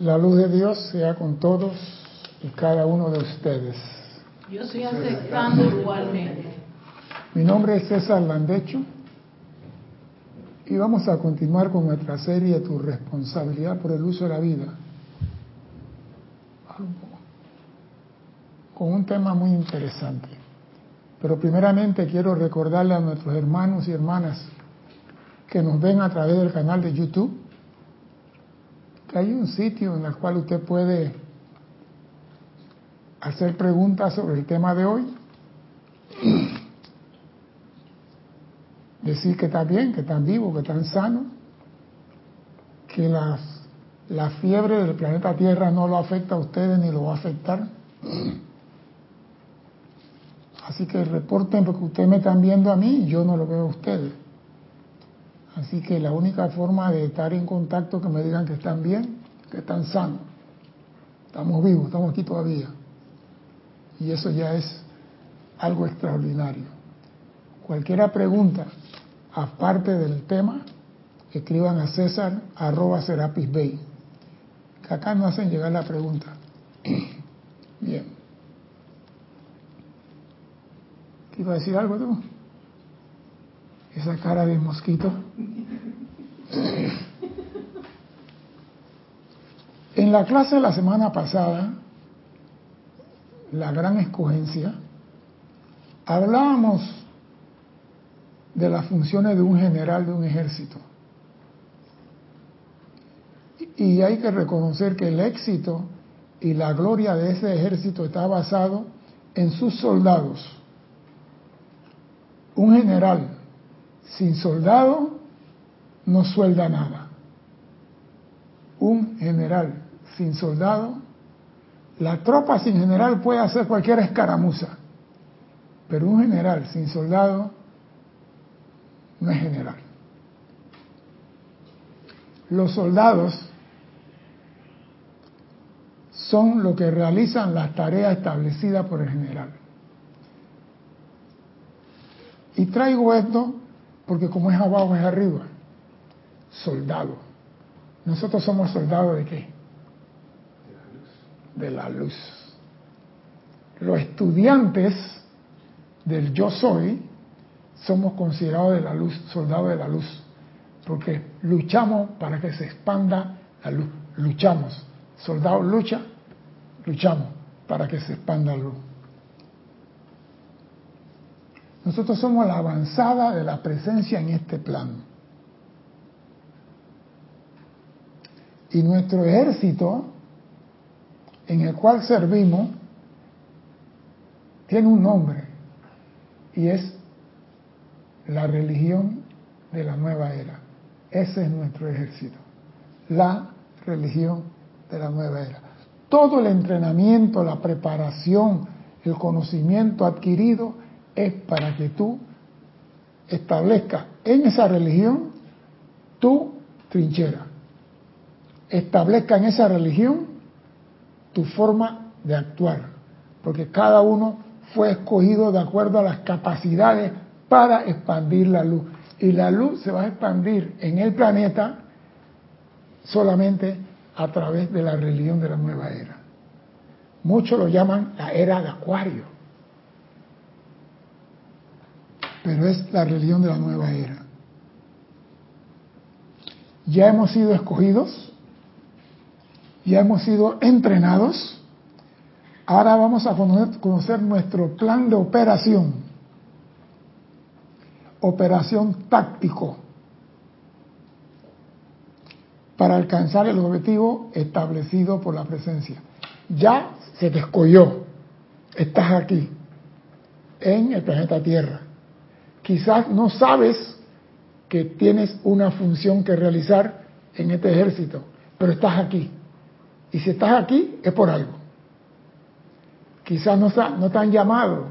La luz de Dios sea con todos y cada uno de ustedes. Yo estoy aceptando igualmente. Mi nombre es César Landecho y vamos a continuar con nuestra serie Tu responsabilidad por el uso de la vida. Con un tema muy interesante. Pero primeramente quiero recordarle a nuestros hermanos y hermanas que nos ven a través del canal de YouTube que hay un sitio en el cual usted puede hacer preguntas sobre el tema de hoy, decir que está bien, que están vivos, que están sanos, que las, la fiebre del planeta Tierra no lo afecta a ustedes ni lo va a afectar. Así que reporten porque ustedes me están viendo a mí y yo no lo veo a ustedes. Así que la única forma de estar en contacto que me digan que están bien, que están sanos. Estamos vivos, estamos aquí todavía. Y eso ya es algo extraordinario. Cualquiera pregunta, aparte del tema, escriban a César arroba Serapis Bay. Que acá no hacen llegar la pregunta. Bien. ¿Qué iba a decir algo tú? esa cara de mosquito. En la clase de la semana pasada, la gran escogencia, hablábamos de las funciones de un general de un ejército. Y hay que reconocer que el éxito y la gloria de ese ejército está basado en sus soldados. Un general sin soldado no suelda nada. Un general sin soldado, la tropa sin general puede hacer cualquier escaramuza, pero un general sin soldado no es general. Los soldados son los que realizan las tareas establecidas por el general. Y traigo esto porque como es abajo es arriba. Soldado. Nosotros somos soldados de qué? De la luz. Los estudiantes del yo soy somos considerados de la luz, soldados de la luz, porque luchamos para que se expanda la luz. Luchamos. Soldado lucha, luchamos para que se expanda la luz. Nosotros somos la avanzada de la presencia en este plano. Y nuestro ejército, en el cual servimos, tiene un nombre y es la religión de la nueva era. Ese es nuestro ejército, la religión de la nueva era. Todo el entrenamiento, la preparación, el conocimiento adquirido es para que tú establezcas en esa religión tu trinchera. Establezca en esa religión tu forma de actuar, porque cada uno fue escogido de acuerdo a las capacidades para expandir la luz. Y la luz se va a expandir en el planeta solamente a través de la religión de la nueva era. Muchos lo llaman la era de Acuario pero es la religión de la nueva era. Ya hemos sido escogidos, ya hemos sido entrenados, ahora vamos a conocer nuestro plan de operación, operación táctico, para alcanzar el objetivo establecido por la presencia. Ya se te escogió, estás aquí, en el planeta Tierra quizás no sabes que tienes una función que realizar en este ejército, pero estás aquí. Y si estás aquí es por algo. Quizás no, te han llamado,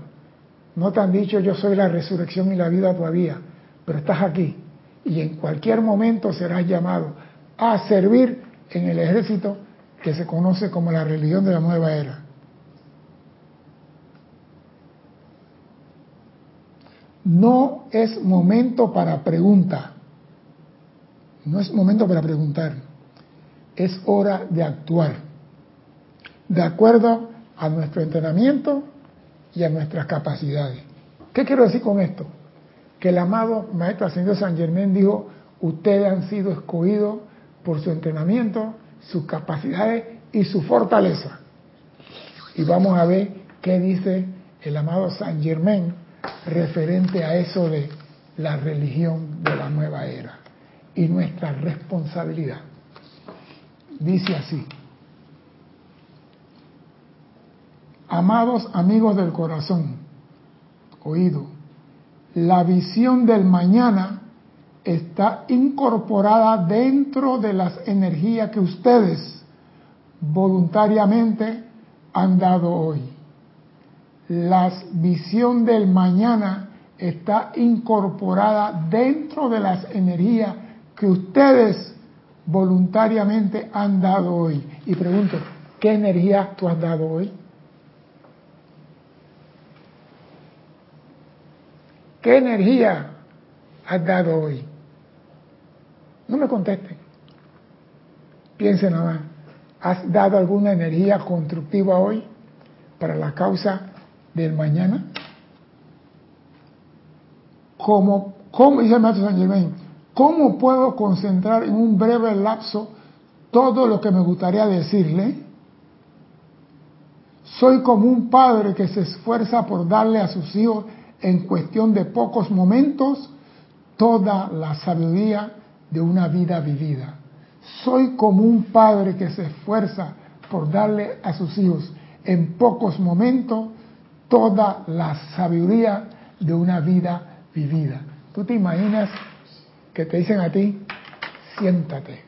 no te han dicho yo soy la resurrección y la vida todavía, pero estás aquí. Y en cualquier momento serás llamado a servir en el ejército que se conoce como la religión de la nueva era. No es momento para pregunta. No es momento para preguntar. Es hora de actuar, de acuerdo a nuestro entrenamiento y a nuestras capacidades. ¿Qué quiero decir con esto? Que el amado Maestro Ascendido San Germán dijo, ustedes han sido escogidos por su entrenamiento, sus capacidades y su fortaleza. Y vamos a ver qué dice el amado San Germán referente a eso de la religión de la nueva era y nuestra responsabilidad. Dice así, amados amigos del corazón, oído, la visión del mañana está incorporada dentro de las energías que ustedes voluntariamente han dado hoy. La visión del mañana está incorporada dentro de las energías que ustedes voluntariamente han dado hoy. Y pregunto, ¿qué energía tú has dado hoy? ¿Qué energía has dado hoy? No me contesten. Piensen nada más. ¿Has dado alguna energía constructiva hoy para la causa del mañana? Como, como dice el maestro San Germain, ¿cómo puedo concentrar en un breve lapso todo lo que me gustaría decirle? Soy como un padre que se esfuerza por darle a sus hijos en cuestión de pocos momentos toda la sabiduría de una vida vivida. Soy como un padre que se esfuerza por darle a sus hijos en pocos momentos toda la sabiduría de una vida vivida. ¿Tú te imaginas que te dicen a ti, siéntate,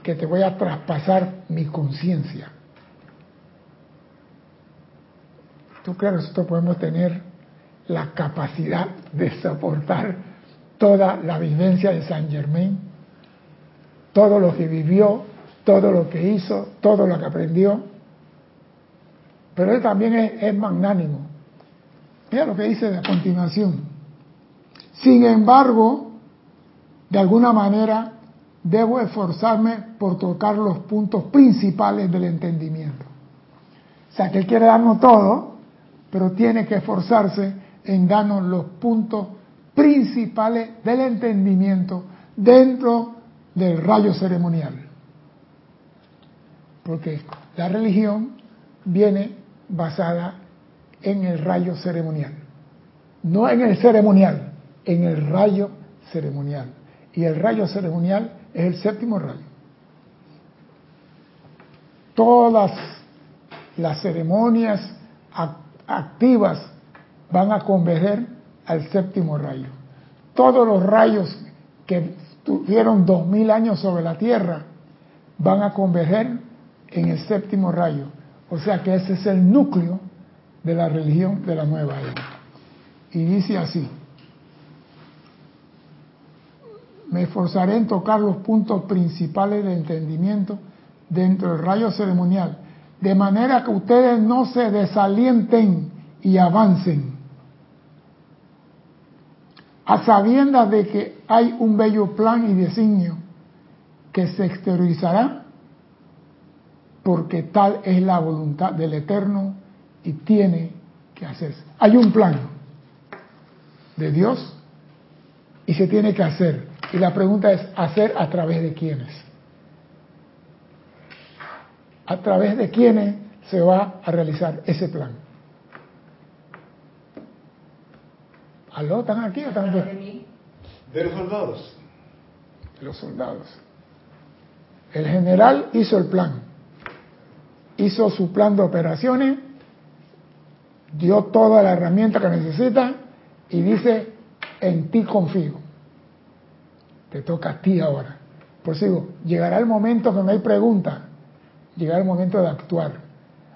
que te voy a traspasar mi conciencia? ¿Tú que nosotros podemos tener la capacidad de soportar toda la vivencia de San Germain? Todo lo que vivió, todo lo que hizo, todo lo que aprendió. Pero él también es, magnánimo. Mira lo que dice a continuación. Sin embargo, de alguna manera, debo esforzarme por tocar los puntos principales del entendimiento. O sea, que él quiere darnos todo, pero tiene que esforzarse en darnos los puntos principales del entendimiento dentro del rayo ceremonial. Porque la religión viene basada en el rayo ceremonial. No en el ceremonial, en el rayo ceremonial. Y el rayo ceremonial es el séptimo rayo. Todas las ceremonias activas van a converger al séptimo rayo. Todos los rayos que tuvieron dos mil años sobre la Tierra van a converger en el séptimo rayo. O sea que ese es el núcleo de la religión de la nueva era. Y dice así, me esforzaré en tocar los puntos principales de entendimiento dentro del rayo ceremonial de manera que ustedes no se desalienten y avancen, a sabiendas de que hay un bello plan y designio que se exteriorizará, porque tal es la voluntad del Eterno y tiene que hacerse. Hay un plan de Dios y se tiene que hacer. Y la pregunta es, ¿hacer a través de quiénes? a través de quienes se va a realizar ese plan. ¿Aló? ¿Están aquí o están De los soldados. De los soldados. El general hizo el plan. Hizo su plan de operaciones, dio toda la herramienta que necesita y dice, en ti confío. Te toca a ti ahora. Por eso digo, llegará el momento que no hay pregunta llegar el momento de actuar.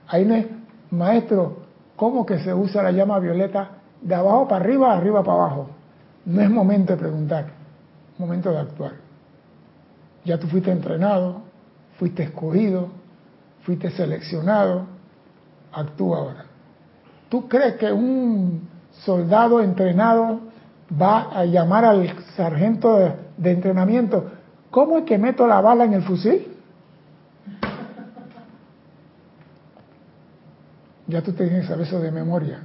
Ahí no es, maestro, ¿cómo que se usa la llama violeta de abajo para arriba, arriba para abajo? No es momento de preguntar, momento de actuar. Ya tú fuiste entrenado, fuiste escogido, fuiste seleccionado, actúa ahora. ¿Tú crees que un soldado entrenado va a llamar al sargento de, de entrenamiento? ¿cómo es que meto la bala en el fusil? Ya tú tienes eso de memoria.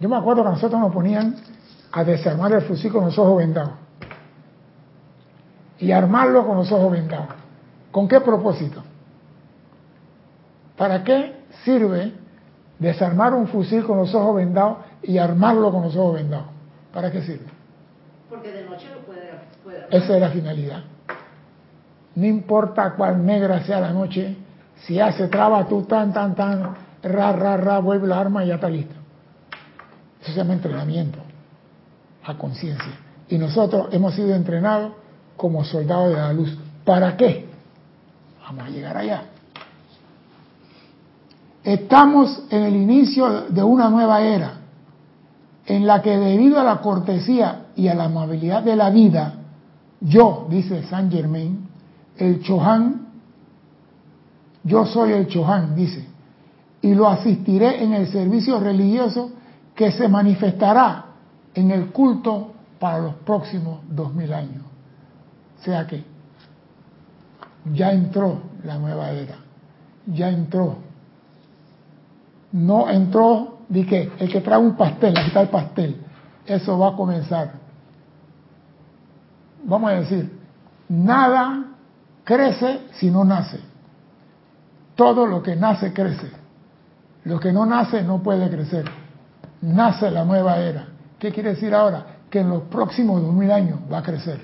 Yo me acuerdo que nosotros nos ponían a desarmar el fusil con los ojos vendados y armarlo con los ojos vendados. ¿Con qué propósito? ¿Para qué sirve desarmar un fusil con los ojos vendados y armarlo con los ojos vendados? ¿Para qué sirve? Porque de noche Esa es la finalidad. No importa cuál negra sea la noche, si hace traba tú tan, tan, tan, ra, ra, ra, vuelve la arma y ya está listo. Eso se llama entrenamiento a conciencia. Y nosotros hemos sido entrenados como soldados de la luz. ¿Para qué? Vamos a llegar allá. Estamos en el inicio de una nueva era, en la que debido a la cortesía y a la amabilidad de la vida, yo, dice Saint Germain, el Chohan, yo soy el Chohan, dice, y lo asistiré en el servicio religioso que se manifestará en el culto para los próximos dos mil años. O sea que ya entró la nueva era, ya entró. No entró, di que el que trae un pastel, aquí está el pastel, eso va a comenzar. Vamos a decir, nada crece si no nace. Todo lo que nace crece. Lo que no nace no puede crecer. Nace la nueva era. ¿Qué quiere decir ahora? Que en los próximos dos mil años va a crecer,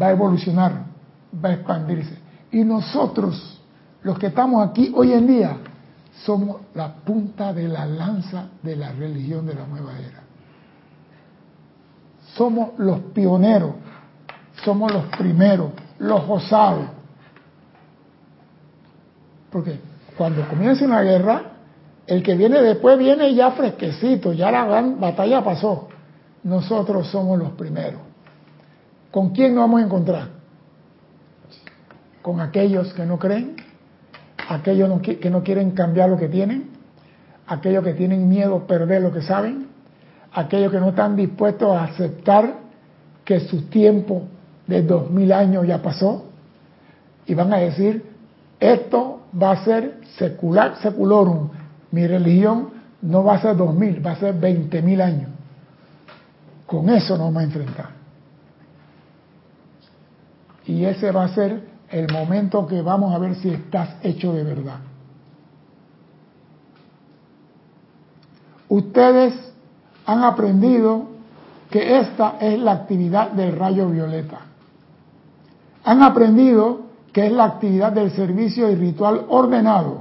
va a evolucionar, va a expandirse. Y nosotros, los que estamos aquí hoy en día, somos la punta de la lanza de la religión de la nueva era. Somos los pioneros, somos los primeros, los osados. Porque cuando comienza una guerra, el que viene después viene ya fresquecito, ya la gran batalla pasó. Nosotros somos los primeros. ¿Con quién nos vamos a encontrar? Con aquellos que no creen, aquellos que no quieren cambiar lo que tienen, aquellos que tienen miedo a perder lo que saben, aquellos que no están dispuestos a aceptar que su tiempo de dos mil años ya pasó y van a decir, esto va a ser secular, seculorum, mi religión no va a ser dos mil, va a ser veinte mil años. Con eso nos vamos a enfrentar. Y ese va a ser el momento que vamos a ver si estás hecho de verdad. Ustedes han aprendido que esta es la actividad del rayo violeta. Han aprendido que es la actividad del servicio y ritual ordenado.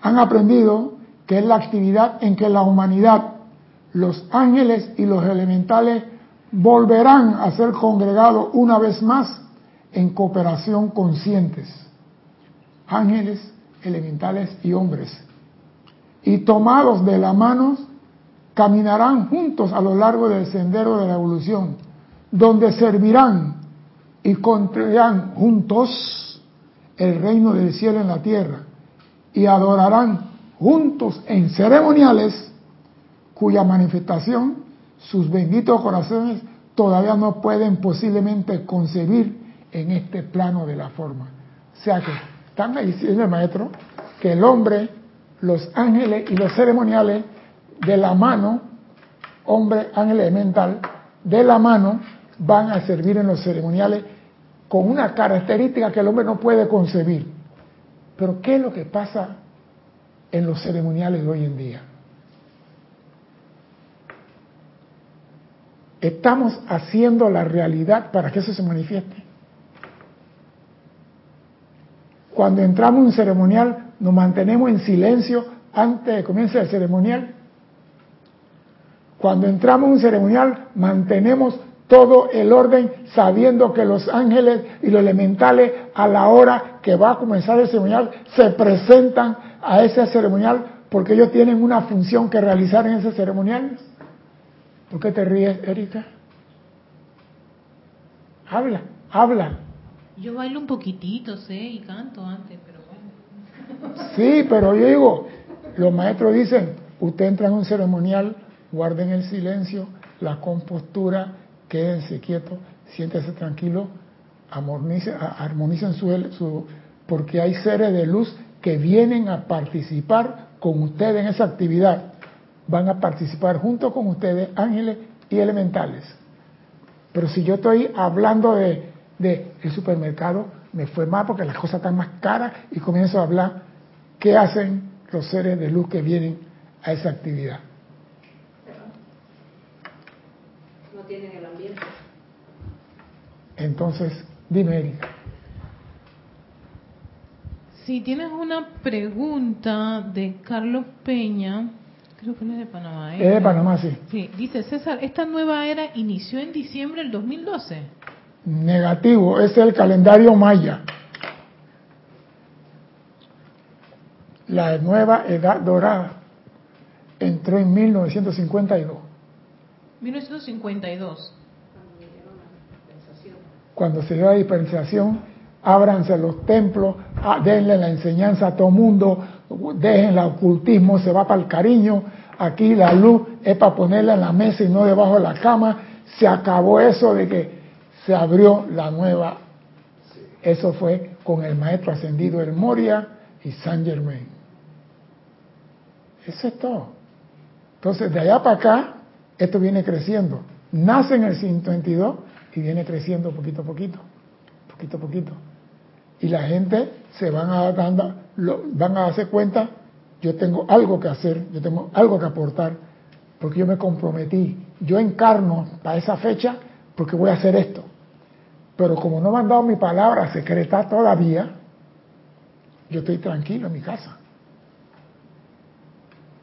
Han aprendido que es la actividad en que la humanidad, los ángeles y los elementales volverán a ser congregados una vez más en cooperación conscientes. Ángeles, elementales y hombres. Y tomados de la mano, caminarán juntos a lo largo del sendero de la evolución, donde servirán y construirán juntos el reino del cielo en la tierra y adorarán juntos en ceremoniales cuya manifestación sus benditos corazones todavía no pueden posiblemente concebir en este plano de la forma. O sea que están diciendo el maestro que el hombre, los ángeles y los ceremoniales de la mano, hombre, ángel elemental, de la mano van a servir en los ceremoniales con una característica que el hombre no puede concebir. Pero ¿qué es lo que pasa en los ceremoniales de hoy en día? Estamos haciendo la realidad para que eso se manifieste. Cuando entramos en un ceremonial, nos mantenemos en silencio antes de que comience el ceremonial. Cuando entramos en un ceremonial, mantenemos todo el orden sabiendo que los ángeles y los elementales a la hora que va a comenzar el ceremonial se presentan a ese ceremonial porque ellos tienen una función que realizar en ese ceremonial. ¿Por qué te ríes, Erika? Habla, habla. Yo bailo un poquitito, sé, y canto antes, pero bueno. Sí, pero yo digo, los maestros dicen, usted entra en un ceremonial, guarden el silencio, la compostura quédense quietos, siéntese tranquilo, armonicen su, porque hay seres de luz que vienen a participar con ustedes en esa actividad. Van a participar junto con ustedes ángeles y elementales. Pero si yo estoy hablando de, de el supermercado, me fue mal porque las cosas están más caras y comienzo a hablar qué hacen los seres de luz que vienen a esa actividad. No. Entonces, dime, Erika. Si tienes una pregunta de Carlos Peña, creo que no es de Panamá. ¿eh? Es de Panamá, sí. Sí, dice César, esta nueva era inició en diciembre del 2012. Negativo, es el calendario maya. La nueva edad dorada entró en 1952. 1952. Cuando se dio la dispensación, ábranse los templos, denle la enseñanza a todo mundo, dejen el ocultismo, se va para el cariño, aquí la luz es para ponerla en la mesa y no debajo de la cama, se acabó eso de que se abrió la nueva. Eso fue con el maestro ascendido El Moria y Saint Germain. Eso es todo. Entonces, de allá para acá, esto viene creciendo. Nace en el 52 y viene creciendo poquito a poquito, poquito a poquito. Y la gente se van a, dando, van a darse cuenta, yo tengo algo que hacer, yo tengo algo que aportar, porque yo me comprometí. Yo encarno para esa fecha porque voy a hacer esto. Pero como no me han dado mi palabra secreta todavía, yo estoy tranquilo en mi casa.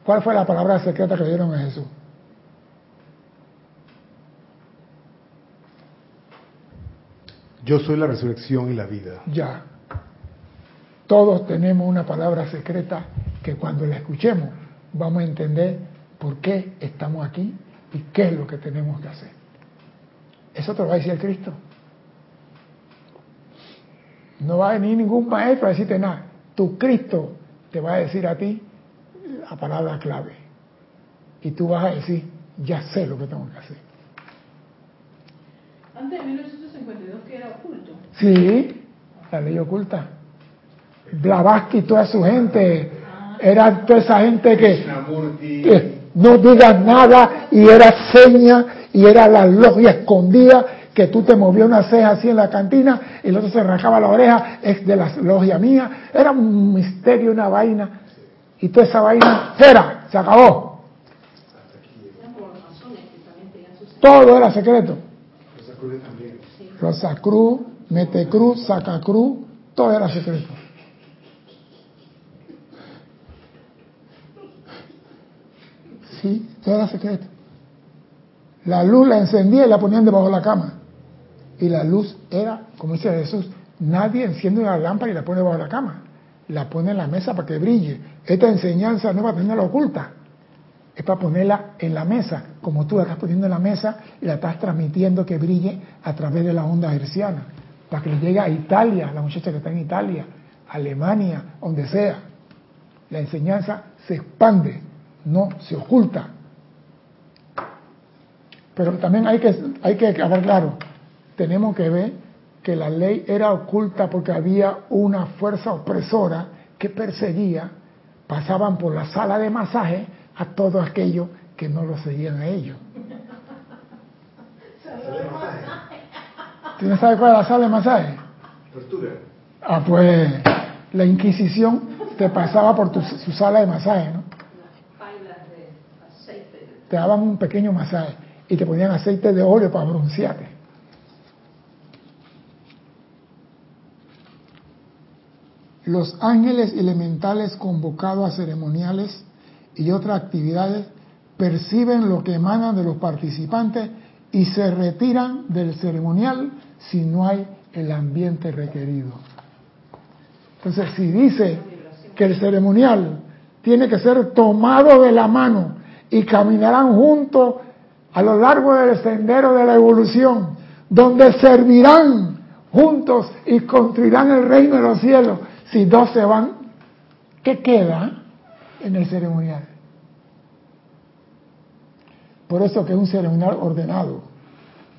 ¿Cuál fue la palabra secreta que dieron a Jesús? Yo soy la resurrección y la vida. Ya. Todos tenemos una palabra secreta que cuando la escuchemos vamos a entender por qué estamos aquí y qué es lo que tenemos que hacer. Eso te lo va a decir el Cristo. No va a venir ningún maestro a decirte nada. Tu Cristo te va a decir a ti la palabra clave. Y tú vas a decir, ya sé lo que tengo que hacer. Antes de 1952, que era oculto. Sí, la ley oculta. Blavatsky y toda su gente, era toda esa gente que, que no digas nada y era seña y era la logia escondida que tú te movías una ceja así en la cantina y el otro se arrancaba la oreja, es de la logia mía. Era un misterio, una vaina. Y toda esa vaina, fuera, se acabó. Todo era secreto. Rosa Cruz, Mete Cruz, Saca Cruz, todo era secreto. Sí, todo era secreto. La luz la encendía y la ponían debajo de la cama. Y la luz era, como dice Jesús, nadie enciende una lámpara y la pone debajo de la cama. La pone en la mesa para que brille. Esta enseñanza no es para tenerla oculta. Es para ponerla en la mesa, como tú la estás poniendo en la mesa y la estás transmitiendo que brille a través de la onda herciana. Para que le llegue a Italia, la muchacha que está en Italia, Alemania, donde sea. La enseñanza se expande, no se oculta. Pero también hay que, hay que claro, tenemos que ver que la ley era oculta porque había una fuerza opresora que perseguía, pasaban por la sala de masaje a todos aquellos que no lo seguían a ellos. ¿Tú no sabes cuál es la sala de masaje? Tortura. Ah, pues la Inquisición te pasaba por tu, su sala de masaje, ¿no? Te daban un pequeño masaje y te ponían aceite de óleo para broncearte. Los ángeles elementales convocados a ceremoniales y otras actividades perciben lo que emanan de los participantes y se retiran del ceremonial si no hay el ambiente requerido. Entonces, si dice que el ceremonial tiene que ser tomado de la mano y caminarán juntos a lo largo del sendero de la evolución, donde servirán juntos y construirán el reino de los cielos, si dos se van, ¿qué queda en el ceremonial? Por eso que es un ceremonial ordenado.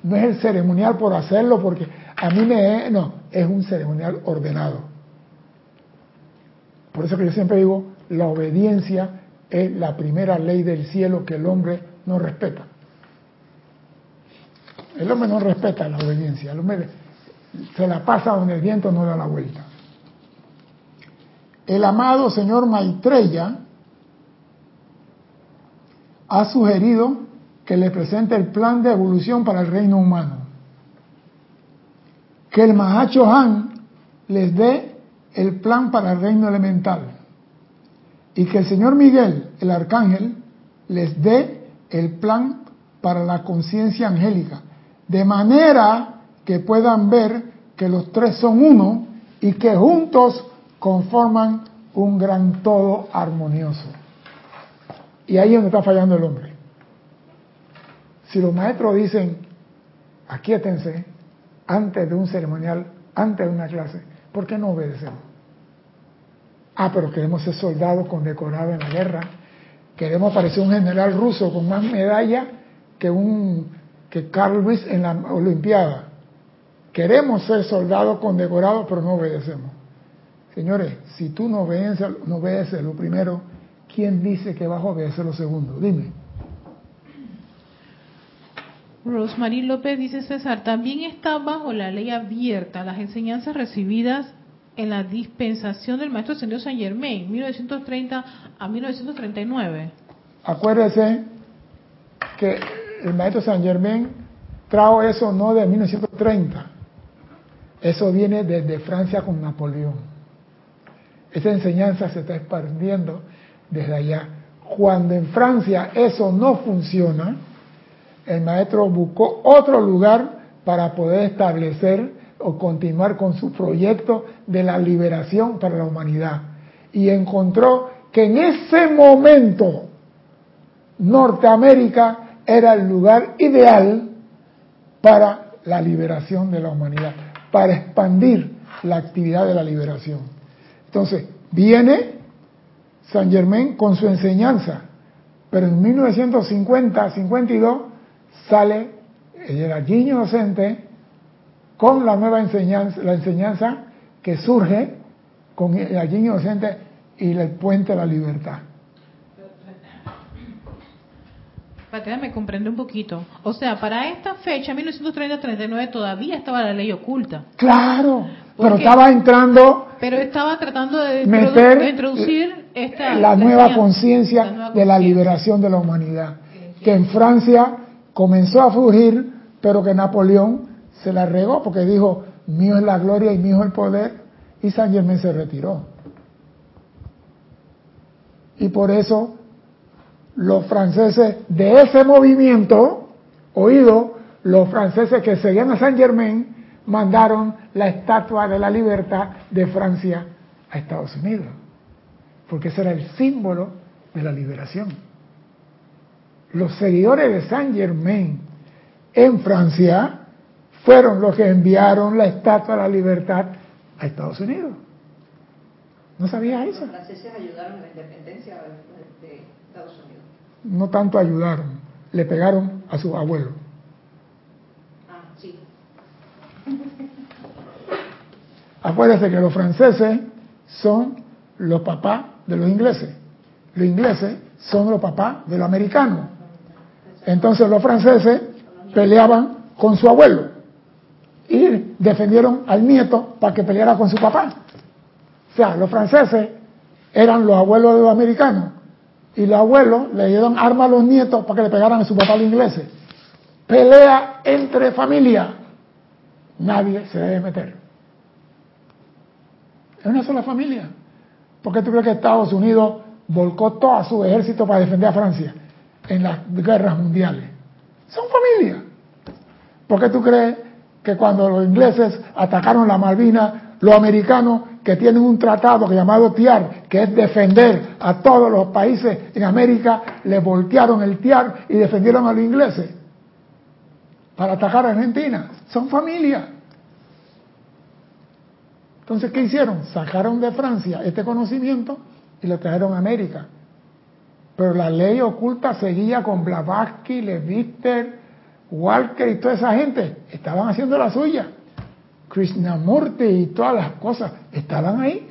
No es el ceremonial por hacerlo, porque a mí me... No, es un ceremonial ordenado. Por eso que yo siempre digo, la obediencia es la primera ley del cielo que el hombre no respeta. El hombre no respeta la obediencia, el hombre se la pasa donde el viento no da la vuelta. El amado señor Maitreya ha sugerido que le presente el plan de evolución para el reino humano. Que el Mahacho Han les dé el plan para el reino elemental. Y que el señor Miguel, el arcángel, les dé el plan para la conciencia angélica. De manera que puedan ver que los tres son uno y que juntos conforman un gran todo armonioso. Y ahí es donde está fallando el hombre. Si los maestros dicen, aquíétense antes de un ceremonial, antes de una clase, ¿por qué no obedecemos? Ah, pero queremos ser soldados condecorados en la guerra. Queremos parecer un general ruso con más medallas que un que Carl Luis en la Olimpiada. Queremos ser soldados condecorados, pero no obedecemos. Señores, si tú no obedeces, no obedeces lo primero, ¿quién dice que vas a obedecer lo segundo? Dime. Rosmarie López dice César, también está bajo la ley abierta las enseñanzas recibidas en la dispensación del maestro Ascendido San Germain, 1930 a 1939. Acuérdese que el maestro San Germain trajo eso no de 1930, eso viene desde Francia con Napoleón. Esa enseñanza se está expandiendo desde allá. Cuando en Francia eso no funciona, el maestro buscó otro lugar para poder establecer o continuar con su proyecto de la liberación para la humanidad. Y encontró que en ese momento Norteamérica era el lugar ideal para la liberación de la humanidad, para expandir la actividad de la liberación. Entonces, viene San Germain con su enseñanza, pero en 1950-52 sale el allí docente con la nueva enseñanza, la enseñanza que surge con el allí docente y el puente a la libertad. Patria, me comprende un poquito. O sea, para esta fecha, 1930-39, todavía estaba la ley oculta. Claro, pero estaba entrando pero estaba tratando de, meter introducir esta, la nueva conciencia de la liberación de la humanidad, que en Francia comenzó a fugir, pero que Napoleón se la regó porque dijo, mío es la gloria y mío es el poder, y San Germain se retiró. Y por eso los franceses de ese movimiento, oído, los franceses que seguían a San Germain, mandaron la estatua de la libertad de Francia a Estados Unidos, porque ese era el símbolo de la liberación. Los seguidores de Saint Germain en Francia fueron los que enviaron la estatua de la libertad a Estados Unidos. ¿No sabía eso? Los franceses ayudaron a la independencia de Estados Unidos. No tanto ayudaron, le pegaron a su abuelo. Acuérdense que los franceses son los papás de los ingleses. Los ingleses son los papás de los americanos. Entonces los franceses peleaban con su abuelo y defendieron al nieto para que peleara con su papá. O sea, los franceses eran los abuelos de los americanos y los abuelos le dieron armas a los nietos para que le pegaran a su papá los ingleses. Pelea entre familias. Nadie se debe meter. Es una sola familia. ¿Por qué tú crees que Estados Unidos volcó todo su ejército para defender a Francia en las guerras mundiales? Son familia. ¿Por qué tú crees que cuando los ingleses atacaron la Malvinas, los americanos que tienen un tratado llamado TIAR, que es defender a todos los países en América, le voltearon el TIAR y defendieron a los ingleses para atacar a Argentina? Son familia. Entonces, ¿qué hicieron? Sacaron de Francia este conocimiento y lo trajeron a América. Pero la ley oculta seguía con Blavatsky, Levister, Walker y toda esa gente estaban haciendo la suya. Krishnamurti y todas las cosas estaban ahí.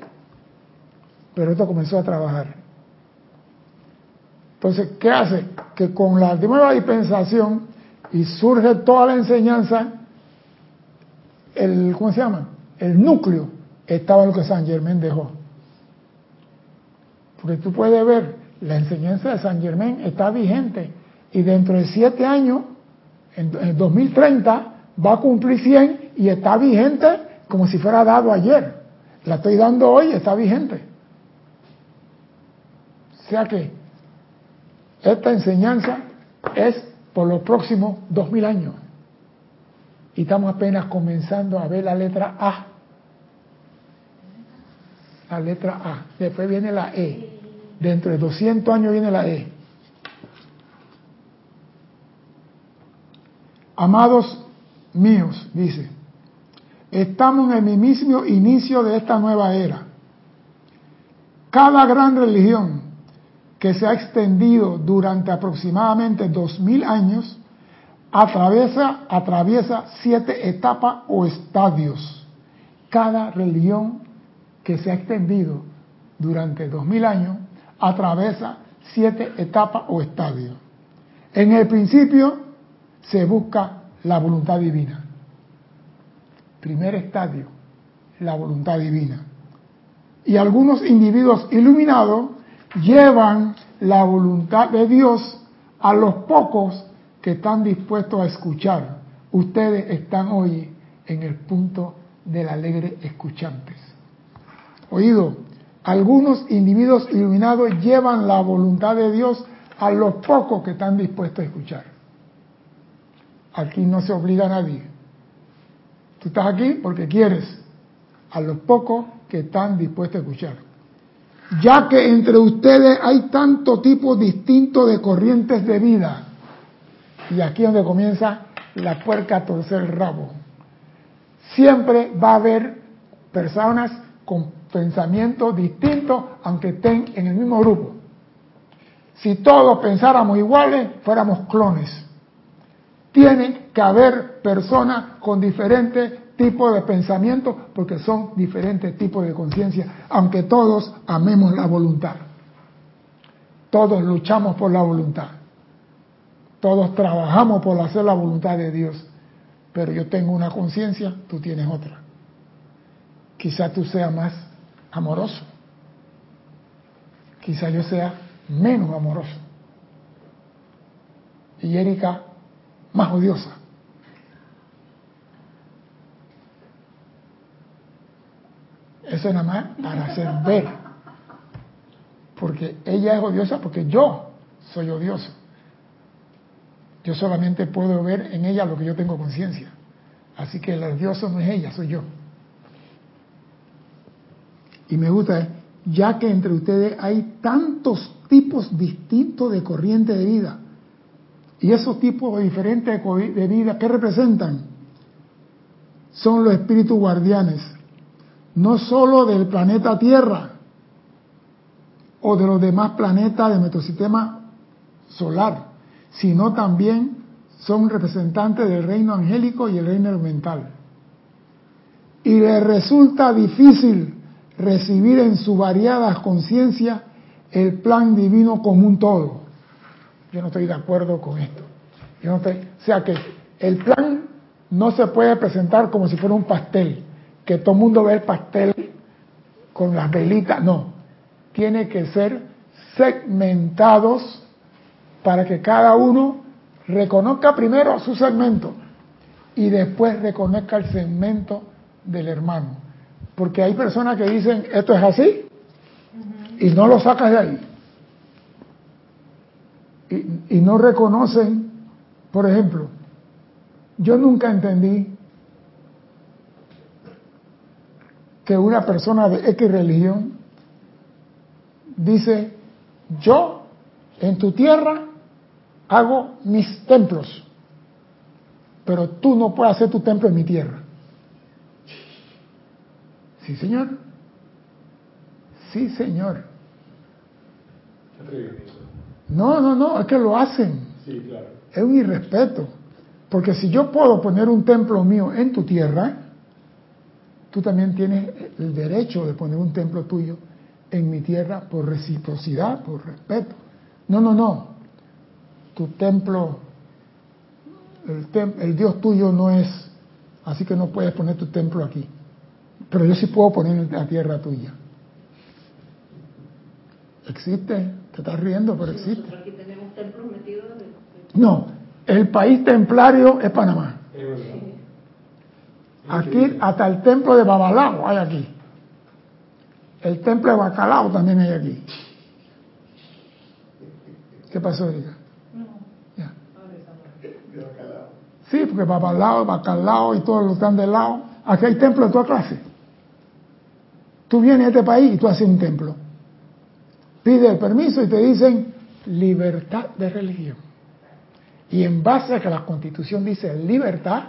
Pero esto comenzó a trabajar. Entonces, ¿qué hace? Que con la nueva dispensación y surge toda la enseñanza, el, ¿cómo se llama? El núcleo estaba en lo que San Germán dejó. Porque tú puedes ver, la enseñanza de San Germán está vigente y dentro de siete años, en, 2030, va a cumplir 100 y está vigente como si fuera dado ayer. La estoy dando hoy, está vigente. O sea que esta enseñanza es por los próximos 2000 años. Y estamos apenas comenzando a ver la letra A. La letra A. Después viene la E. Dentro de 200 años viene la E. Amados míos, dice, estamos en el mismo inicio de esta nueva era. Cada gran religión que se ha extendido durante aproximadamente dos mil años atraviesa, atraviesa siete etapas o estadios. Cada religión que se ha extendido durante dos mil años atraviesa siete etapas o estadios. En el principio se busca la voluntad divina. Primer estadio, la voluntad divina. Y algunos individuos iluminados llevan la voluntad de Dios a los pocos que están dispuestos a escuchar. Ustedes están hoy en el punto del alegre escuchantes. Oído, algunos individuos iluminados llevan la voluntad de Dios a los pocos que están dispuestos a escuchar. Aquí no se obliga a nadie. Tú estás aquí porque quieres, a los pocos que están dispuestos a escuchar. Ya que entre ustedes hay tanto tipo distinto de corrientes de vida. Y aquí es donde comienza la puerca a torcer el rabo. Siempre va a haber personas con pensamientos distintos, aunque estén en el mismo grupo. Si todos pensáramos iguales, fuéramos clones. Tiene que haber personas con diferentes tipos de pensamiento porque son diferentes tipos de conciencia, aunque todos amemos la voluntad. Todos luchamos por la voluntad. Todos trabajamos por hacer la voluntad de Dios. Pero yo tengo una conciencia, tú tienes otra. Quizá tú seas más amoroso. Quizá yo sea menos amoroso. Y Erika más odiosa. Eso es nada más para hacer ver. Porque ella es odiosa porque yo soy odioso. Yo solamente puedo ver en ella lo que yo tengo conciencia. Así que el odioso no es ella, soy yo. Y me gusta, ya que entre ustedes hay tantos tipos distintos de corriente de vida, y esos tipos diferentes de vida, ¿qué representan? Son los espíritus guardianes, no solo del planeta Tierra o de los demás planetas de nuestro sistema solar, sino también son representantes del reino angélico y el reino mental. Y les resulta difícil recibir en su variadas conciencias el plan divino como un todo. Yo no estoy de acuerdo con esto. Yo no estoy, o sea que el plan no se puede presentar como si fuera un pastel, que todo el mundo ve el pastel con las velitas, no. Tiene que ser segmentados para que cada uno reconozca primero su segmento y después reconozca el segmento del hermano. Porque hay personas que dicen, esto es así, y no lo sacas de ahí y, no reconocen, por ejemplo, yo nunca entendí que una persona de X religión dice, yo en tu tierra hago mis templos, pero tú no puedes hacer tu templo en mi tierra. Sí, señor. Sí, señor. No, no, no, es que lo hacen. Sí, claro. Es un irrespeto. Porque si yo puedo poner un templo mío en tu tierra, tú también tienes el derecho de poner un templo tuyo en mi tierra por reciprocidad, por respeto. No, no, no. Tu templo, el, el Dios tuyo no es, así que no puedes poner tu templo aquí. Pero yo sí puedo poner en la tierra tuya. Existe, te estás riendo, pero existe. aquí tenemos templos metidos. No, el país templario es Panamá. Aquí hasta el templo de Babalao hay aquí. El templo de Bacalao también hay aquí. ¿Qué pasó, Erika? Ya. Sí, porque Babalao, Bacalao y todos los están de lado, aquí hay templos de toda clase. Tú vienes a este país y tú haces un templo. Pide el permiso y te dicen libertad de religión. Y en base a que la constitución dice libertad,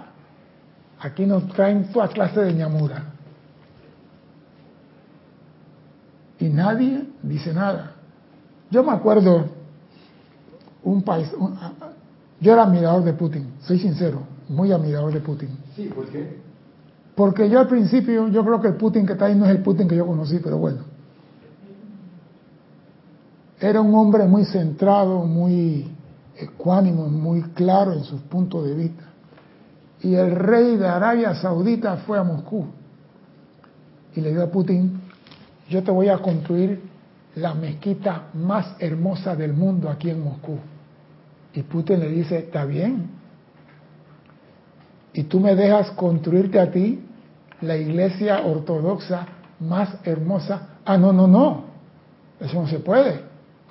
aquí nos traen toda clase de ñamura. Y nadie dice nada. Yo me acuerdo un país, yo era admirador de Putin, soy sincero, muy admirador de Putin. Sí, ¿por qué? Porque yo al principio, yo creo que el Putin que está ahí no es el Putin que yo conocí, pero bueno. Era un hombre muy centrado, muy ecuánimo, muy claro en sus puntos de vista. Y el rey de Arabia Saudita fue a Moscú y le dio a Putin, yo te voy a construir la mezquita más hermosa del mundo aquí en Moscú. Y Putin le dice, está bien. Y tú me dejas construirte a ti la iglesia ortodoxa más hermosa. Ah, no, no, no. Eso no se puede.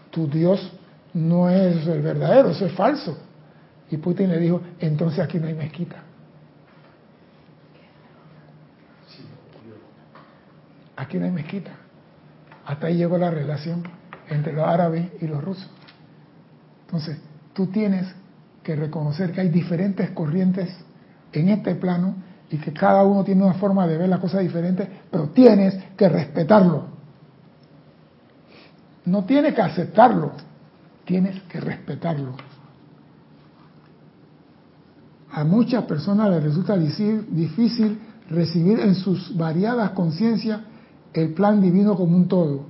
Tu Dios no es el verdadero, eso es falso. Y Putin le dijo, entonces aquí no hay mezquita. Aquí no hay mezquita. Hasta ahí llegó la relación entre los árabes y los rusos. Entonces, tú tienes que reconocer que hay diferentes corrientes en este plano y que cada uno tiene una forma de ver la cosa diferente, pero tienes que respetarlo. No tienes que aceptarlo, tienes que respetarlo. A muchas personas les resulta difícil recibir en sus variadas conciencias el plan divino como un todo.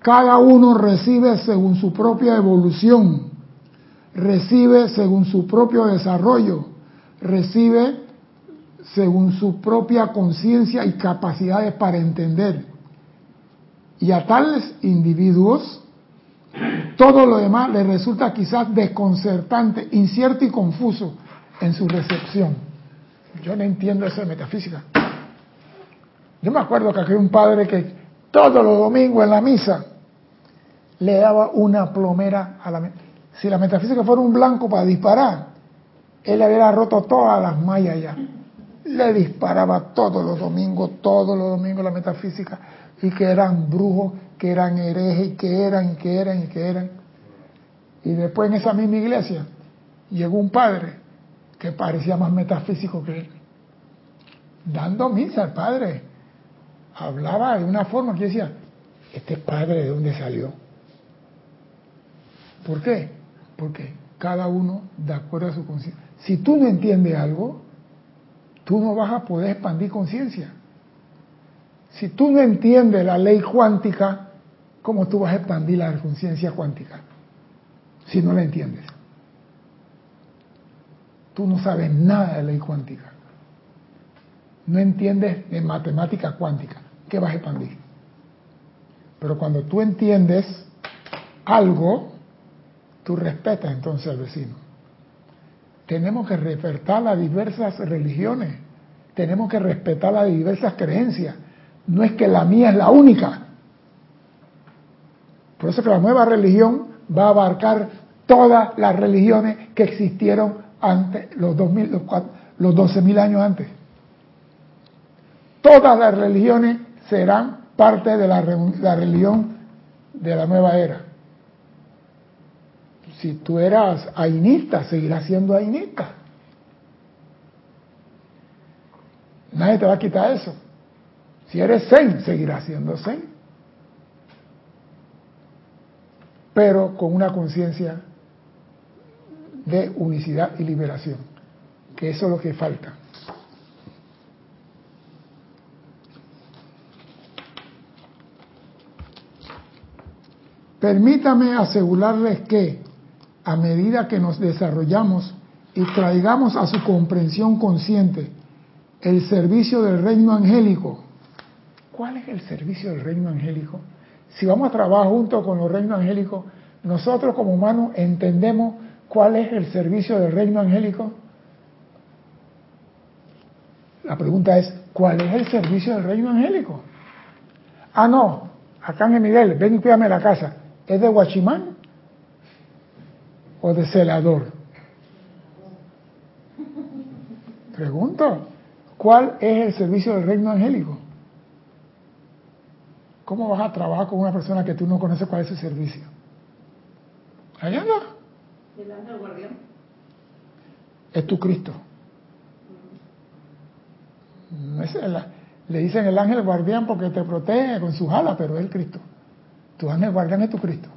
Cada uno recibe según su propia evolución, recibe según su propio desarrollo, recibe según su propia conciencia y capacidades para entender. Y a tales individuos, todo lo demás les resulta quizás desconcertante, incierto y confuso en su recepción. Yo no entiendo de metafísica. Yo me acuerdo que había un padre que todos los domingos en la misa le daba una plomera a la... Si la metafísica fuera un blanco para disparar, él le había roto todas las mallas ya. Le disparaba todos los domingos, todos los domingos la metafísica, y que eran brujos, que eran herejes, que eran, que eran, y que eran. Y después en esa misma iglesia llegó un padre que parecía más metafísico que él, dando misa al padre hablaba de una forma que decía, este padre de dónde salió. ¿Por qué? Porque cada uno de acuerdo a su conciencia. Si tú no entiendes algo, tú no vas a poder expandir conciencia. Si tú no entiendes la ley cuántica, ¿cómo tú vas a expandir la conciencia cuántica? Si no la entiendes. Tú no sabes nada de ley cuántica. No entiendes de matemática cuántica que vas a expandir. Pero cuando tú entiendes algo, tú respetas entonces al vecino. Tenemos que respetar las diversas religiones, tenemos que respetar las diversas creencias. No es que la mía es la única. Por eso que la nueva religión va a abarcar todas las religiones que existieron antes, los, 2000, los 12.000 años antes. Todas las religiones serán parte de la, religión de la nueva era. Si tú eras ainista, seguirás siendo ainista. Nadie te va a quitar eso. Si eres zen, seguirás siendo zen. Pero con una conciencia de unicidad y liberación, que que eso es lo que falta. Permítame asegurarles que a medida que nos desarrollamos y traigamos a su comprensión consciente el servicio del reino angélico, ¿cuál es el servicio del reino angélico? Si vamos a trabajar junto con los reinos angélicos, nosotros como humanos entendemos cuál es el servicio del reino angélico. La pregunta es, ¿cuál es el servicio del reino angélico? Ah, no, acá en Miguel, ven y cuídame la casa. ¿Es de guachimán o de celador? Pregunto, ¿cuál es el servicio del reino angélico? ¿Cómo vas a trabajar con una persona que tú no conoces cuál es su servicio? Allá anda. ¿El ángel guardián? Es tu Cristo. No es el- le dicen el ángel guardián porque te protege con sus alas, pero es el Cristo. Tu ángel guardián es tu Cristo.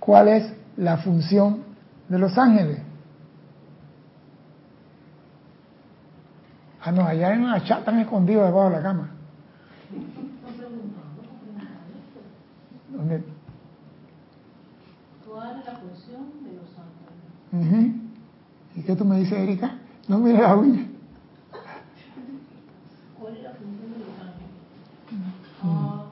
¿Cuál es la función de los ángeles? Ah, no, allá en la chat están escondidos debajo de la cama. ¿Dónde? ¿Cuál es la función de los ángeles? Ujú. ¿Y qué tú me dices, Erika? No mires la uña. ¿Cuál es la función de los ángeles? Ah,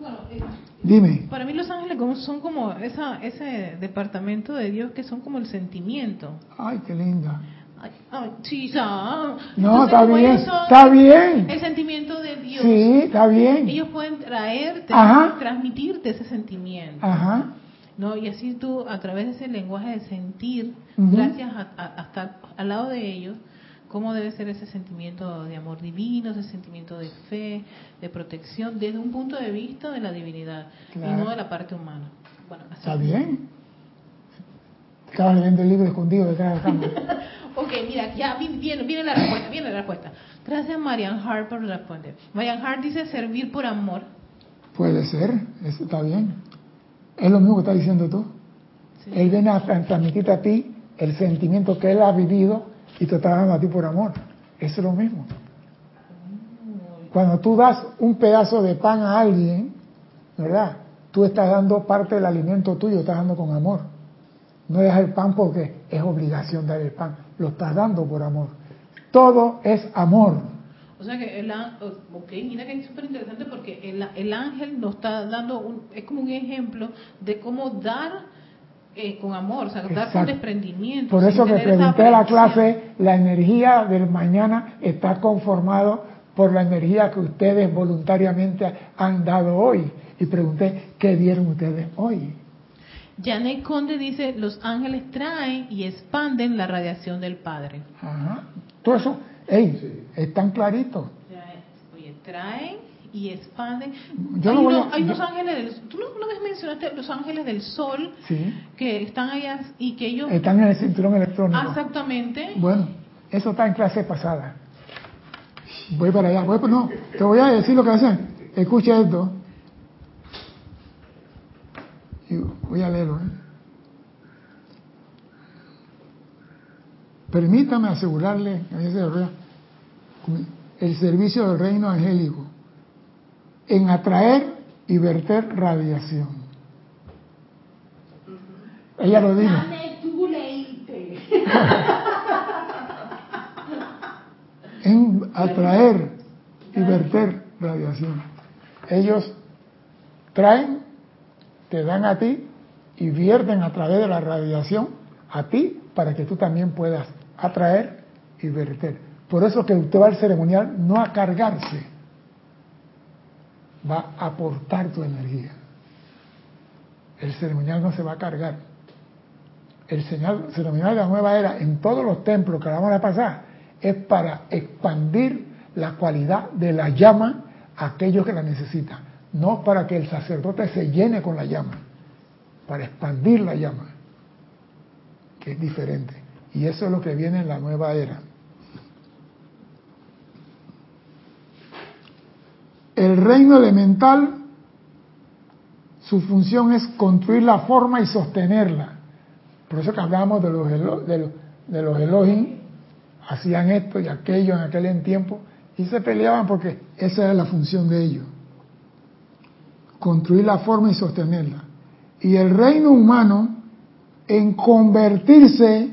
bueno, eh, Dime. para mí los ángeles son como esa, ese departamento de Dios que son como el sentimiento. Ay, qué linda. Ay, ay, sí, ya. No, está como bien, son está bien. El sentimiento de Dios. Sí, está bien. Ellos pueden traerte, Ajá. transmitirte ese sentimiento. Ajá. ¿no? Y así tú, a través de ese lenguaje de sentir, Ujú. gracias a, a- a estar al lado de ellos, cómo debe ser ese sentimiento de amor divino, ese sentimiento de fe, de protección, desde un punto de vista de la divinidad Claro. y no de la parte humana. Bueno, así. Está bien. Estabas leyendo el libro escondido detrás de la cama. Ok, mira, ya vi- viene, viene la respuesta, viene la respuesta. Gracias Marian Hart por responder. Marian Hart dice servir por amor. Puede ser, eso está bien. Es lo mismo que estás diciendo tú. Sí. Él viene a tra- transmitirte a ti el sentimiento que él ha vivido y te está dando a ti por amor. Eso es lo mismo. Cuando tú das un pedazo de pan a alguien, ¿verdad? Tú estás dando parte del alimento tuyo, estás dando con amor. No das el pan porque es obligación dar el pan, lo estás dando por amor. Todo es amor. O sea que el ok, mira que es súper interesante porque el, el ángel nos está dando, un, es como un ejemplo de cómo dar eh, con amor, o sea, dar con desprendimiento. Por eso que pregunté a la clase, la energía del mañana está conformado por la energía que ustedes voluntariamente han dado hoy. Y pregunté, ¿qué dieron ustedes hoy? Janet Conde dice, los ángeles traen y expanden la radiación del Padre. Ajá. Todo eso, ey, es tan clarito. Traen- Oye, traen y expanden. Yo hay no unos, a- hay yo- unos ángeles del tú no, una vez mencionaste los ángeles del sol Sí. que están allá y que ellos Están en el cinturón electrónico. Ah, exactamente Bueno, eso está en clase pasada. Voy para allá. Voy, no, te voy a decir lo que hacen. Escucha esto. Y voy a leerlo. ¿eh? Permítame asegurarle, el servicio del reino angélico en atraer y verter radiación. Ella lo dijo. en atraer y verter radiación. Ellos traen, te dan a ti y vierten a través de la radiación a ti para que tú también puedas atraer y verter. Por eso que usted va al ceremonial no a cargarse, va a aportar tu energía. El ceremonial no se va a cargar. El señal- ceremonial de la nueva era en todos los templos que vamos a pasar es para expandir la cualidad de la llama a aquellos que la necesitan, no para que el sacerdote se llene con la llama, para expandir la llama, que es diferente. Y eso es lo que viene en la nueva era. El reino elemental, su función es construir la forma y sostenerla. Por eso que hablamos de los, elo- de los, Elohim, hacían esto y aquello en aquel tiempo y se peleaban porque esa era la función de ellos. Construir la forma y sostenerla. Y el reino humano en convertirse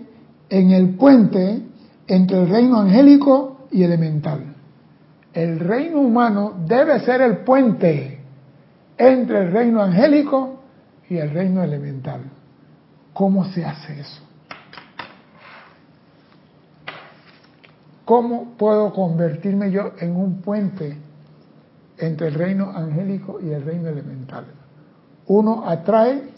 en el puente entre el reino angélico y elemental. El reino humano debe ser el puente entre el reino angélico y el reino elemental. ¿Cómo se hace eso? ¿Cómo puedo convertirme yo en un puente entre el reino angélico y el reino elemental? Uno atrae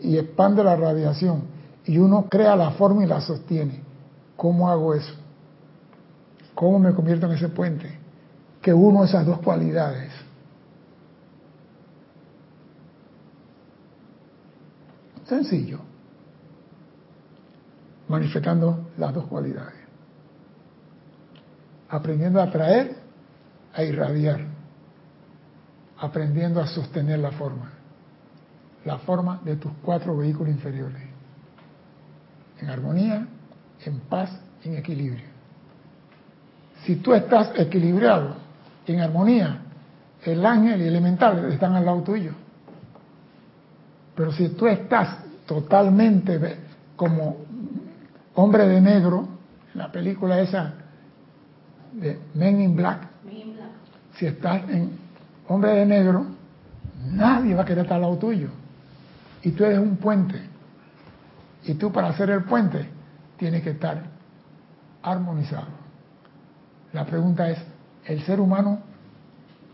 y expande la radiación y uno crea la forma y la sostiene. ¿Cómo hago eso? ¿Cómo me convierto en ese puente? Que uno esas dos cualidades. Sencillo. Manifestando las dos cualidades. Aprendiendo a atraer, a irradiar. Aprendiendo a sostener la forma. La forma de tus cuatro vehículos inferiores. En armonía, en paz, en equilibrio. Si tú estás equilibrado, en armonía, el ángel y el elemental están al lado tuyo. Pero si tú estás totalmente como hombre de negro, en la película esa de Men in Black, si estás en hombre de negro, nadie va a querer estar al lado tuyo. Y tú eres un puente. Y tú para hacer el puente tienes que estar armonizado. La pregunta es, ¿el ser humano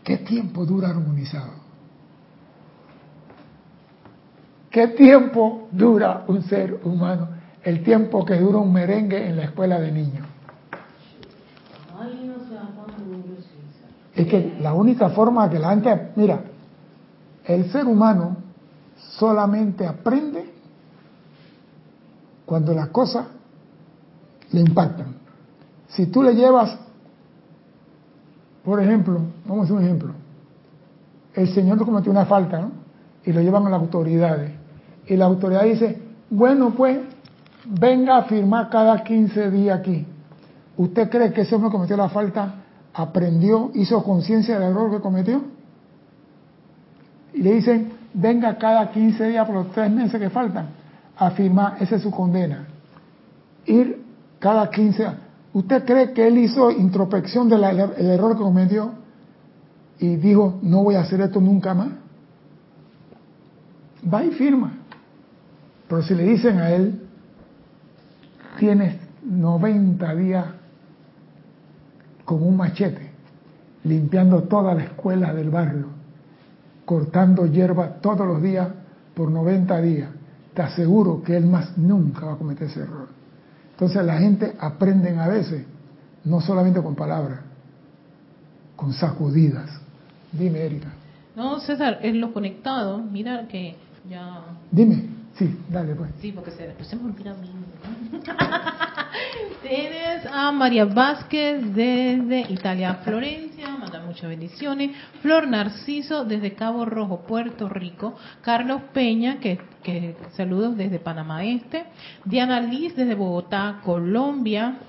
qué tiempo dura armonizado? ¿Qué tiempo dura un ser humano? El tiempo que dura un merengue en la escuela de niños. Es que la única forma que la gente, mira, el ser humano solamente aprende cuando las cosas le impactan. Si tú le llevas, por ejemplo, vamos a hacer un ejemplo, el señor cometió una falta, ¿no? Y lo llevan a las autoridades. Y la autoridad dice, bueno, pues, venga a firmar cada 15 días aquí. ¿Usted cree que ese hombre cometió la falta, aprendió, hizo conciencia del error que cometió? Y le dicen, venga cada 15 días por los tres meses que faltan a firmar, esa es su condena. Ir cada 15 días. ¿Usted cree que él hizo introspección del error que cometió y dijo, no voy a hacer esto nunca más? Va y firma. Pero si le dicen a él, tienes 90 días con un machete, limpiando toda la escuela del barrio, cortando hierba todos los días por 90 días, te aseguro que él más nunca va a cometer ese error. Entonces la gente aprende a veces, no solamente con palabras, con sacudidas. Dime, Erika. No, César, en lo conectado, mira que ya... Dime. Sí, dale pues. Sí, porque se, pues se me olvida a mí. Tienes a María Vázquez desde Italia, Florencia, manda muchas bendiciones. Flor Narciso desde Cabo Rojo, Puerto Rico. Carlos Peña, que, que saludos desde Panamá Este. Diana Liz desde Bogotá, Colombia.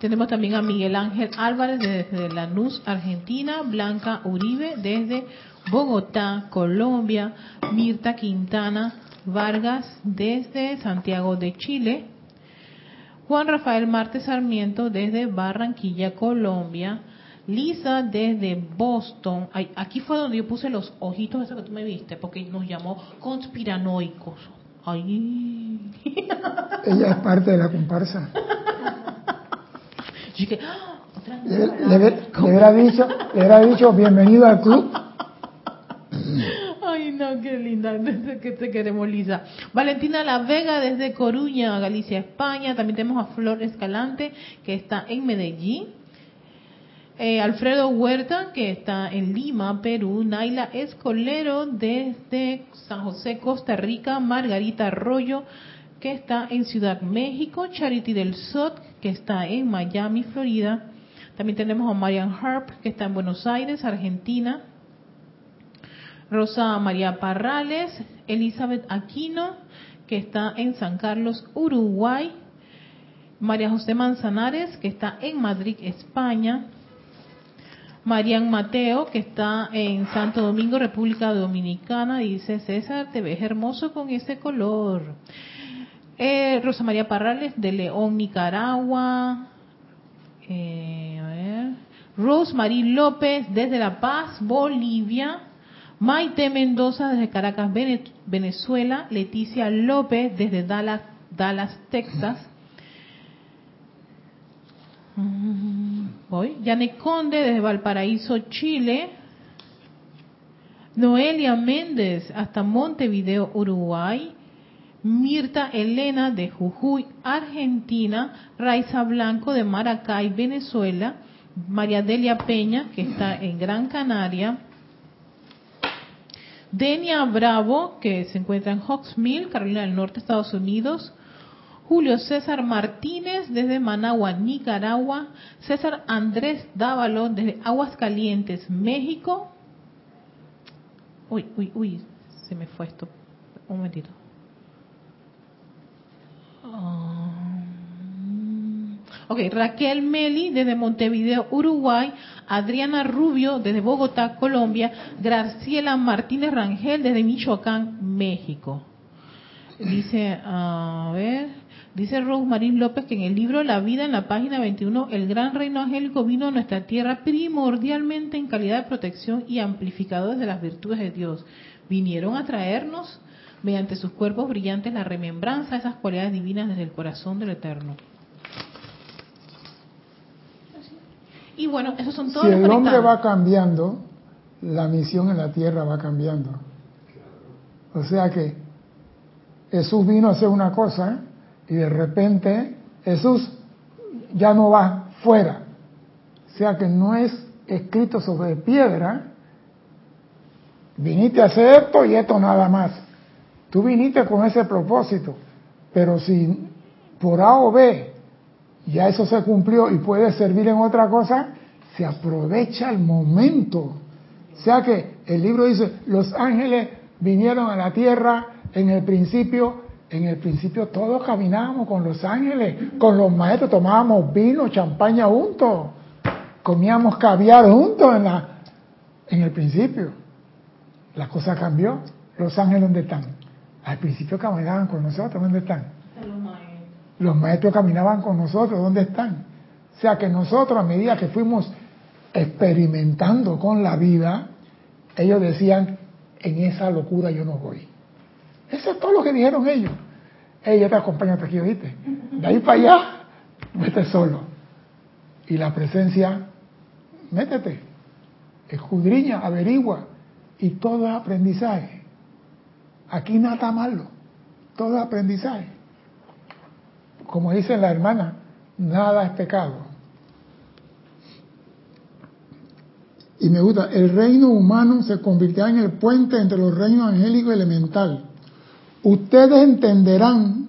Tenemos también a Miguel Ángel Álvarez desde Lanús, Argentina. Blanca Uribe desde Bogotá, Colombia, Mirta Quintana Vargas desde Santiago de Chile, Juan Rafael Marte Sarmiento desde Barranquilla, Colombia, Lisa desde Boston, aquí fue donde yo puse los ojitos esos que tú me viste, porque nos llamó conspiranoicos. Ay. Ella es parte de la comparsa. ¡Ah! le, hubiera dicho, le hubiera dicho bienvenido al club. Ay, no, qué linda, que te queremos, Lisa. Valentina La Vega desde Coruña, Galicia, España. También tenemos a Flor Escalante, que está en Medellín. Eh, Alfredo Huerta, que está en Lima, Perú. Naila Escolero desde San José, Costa Rica. Margarita Arroyo, que está en Ciudad México. Charity del Sot, que está en Miami, Florida. También tenemos a Marian Harp, que está en Buenos Aires, Argentina. Rosa María Parrales, Elizabeth Aquino, que está en San Carlos, Uruguay, María José Manzanares, que está en Madrid, España. Marian Mateo, que está en Santo Domingo, República Dominicana, dice, César, te ves hermoso con ese color. Eh, Rosa María Parrales, de León, Nicaragua. Eh, a ver. Rosemary López, desde La Paz, Bolivia. Maite Mendoza, desde Caracas, Venezuela. Leticia López, desde Dallas, Texas. Voy. Yane Conde desde Valparaíso, Chile. Noelia Méndez hasta Montevideo, Uruguay. Mirta Elena de Jujuy, Argentina. Raiza Blanco de Maracay, Venezuela. María Delia Peña, que está en Gran Canaria. Denia Bravo, que se encuentra en Hawksmill, Carolina del Norte, Estados Unidos. Julio César Martínez desde Managua, Nicaragua. César Andrés Dávalo desde Aguascalientes, México. Uy, uy, uy, se me fue esto. Un momentito. Ok, Raquel Meli desde Montevideo, Uruguay. Adriana Rubio desde Bogotá, Colombia. Graciela Martínez Rangel desde Michoacán, México. Dice, a ver, dice Rosmarín López que en el libro La vida, en la página 21, el gran reino angélico vino a nuestra tierra primordialmente en calidad de protección y amplificadores de las virtudes de Dios. Vinieron a traernos, mediante sus cuerpos brillantes, la remembranza de esas cualidades divinas desde el corazón del Eterno. Y bueno, esos son todos si los el hombre va cambiando, la misión en la tierra va cambiando. O sea que Jesús vino a hacer una cosa y de repente Jesús ya no va fuera. O sea que no es escrito sobre piedra. Viniste a hacer esto y esto nada más. Tú viniste con ese propósito. Pero si por A o B ya eso se cumplió y puede servir en otra cosa, se aprovecha el momento. O sea que el libro dice, los ángeles vinieron a la tierra en el principio, en el principio todos caminábamos con los ángeles, con los maestros tomábamos vino, champaña juntos, comíamos caviar juntos en, la, en el principio. La cosa cambió. Los ángeles, ¿dónde están? Al principio caminaban con nosotros, ¿dónde están? Los maestros caminaban con nosotros, ¿dónde están? O sea que nosotros a medida que fuimos experimentando con la vida, ellos decían, en esa locura yo no voy. Eso es todo lo que dijeron ellos. Ella te acompaña hasta aquí, ¿viste? De ahí para allá, vete solo. Y la presencia, métete, escudriña, averigua. Y todo es aprendizaje. Aquí nada malo, todo es aprendizaje. Como dice la hermana, nada es pecado. Y me gusta, el reino humano se convirtió en el puente entre los reinos angélico y elemental. Ustedes entenderán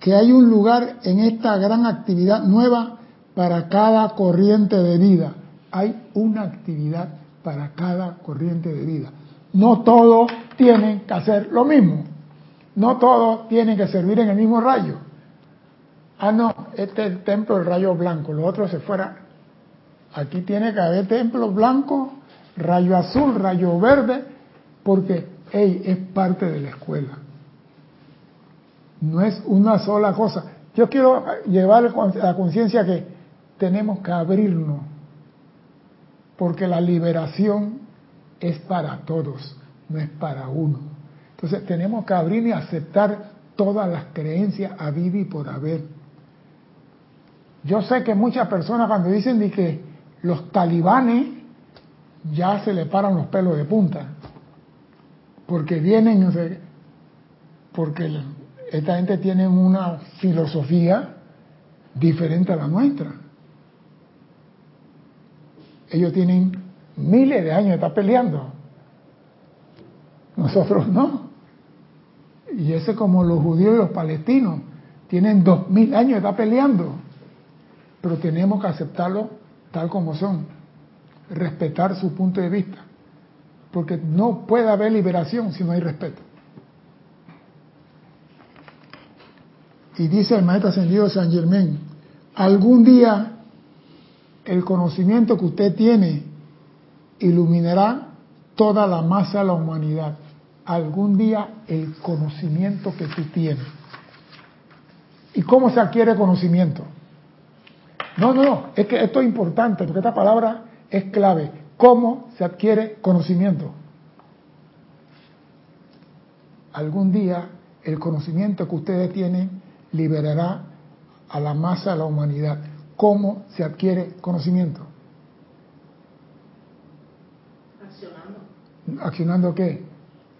que hay un lugar en esta gran actividad nueva para cada corriente de vida. Hay una actividad para cada corriente de vida. No todos tienen que hacer lo mismo. No todos tienen que servir en el mismo rayo. Ah, no, este es el templo del rayo blanco, los otros se fuera. Aquí tiene que haber templo blanco, rayo azul, rayo verde, porque, hey, es parte de la escuela. No es una sola cosa. Yo quiero llevar la conciencia que tenemos que abrirnos, porque la liberación es para todos, no es para uno. Entonces tenemos que abrir y aceptar todas las creencias a y por haber. Yo sé que muchas personas cuando dicen que los talibanes ya se le paran los pelos de punta, porque vienen, porque esta gente tiene una filosofía diferente a la nuestra. Ellos tienen miles de años de estar peleando. Nosotros no. Y ese como los judíos y los palestinos. Tienen dos mil años de estar peleando. Pero tenemos que aceptarlo tal como son. Respetar su punto de vista. Porque no puede haber liberación si no hay respeto. Y dice el maestro ascendido San Germán, algún día el conocimiento que usted tiene iluminará toda la masa de la humanidad. Algún día el conocimiento que tú tienes. ¿Y cómo se adquiere conocimiento? No, no, no, es que esto es importante porque esta palabra es clave. ¿Cómo se adquiere conocimiento? Algún día el conocimiento que ustedes tienen liberará a la masa de la humanidad. ¿Cómo se adquiere conocimiento? Accionando. ¿Accionando qué?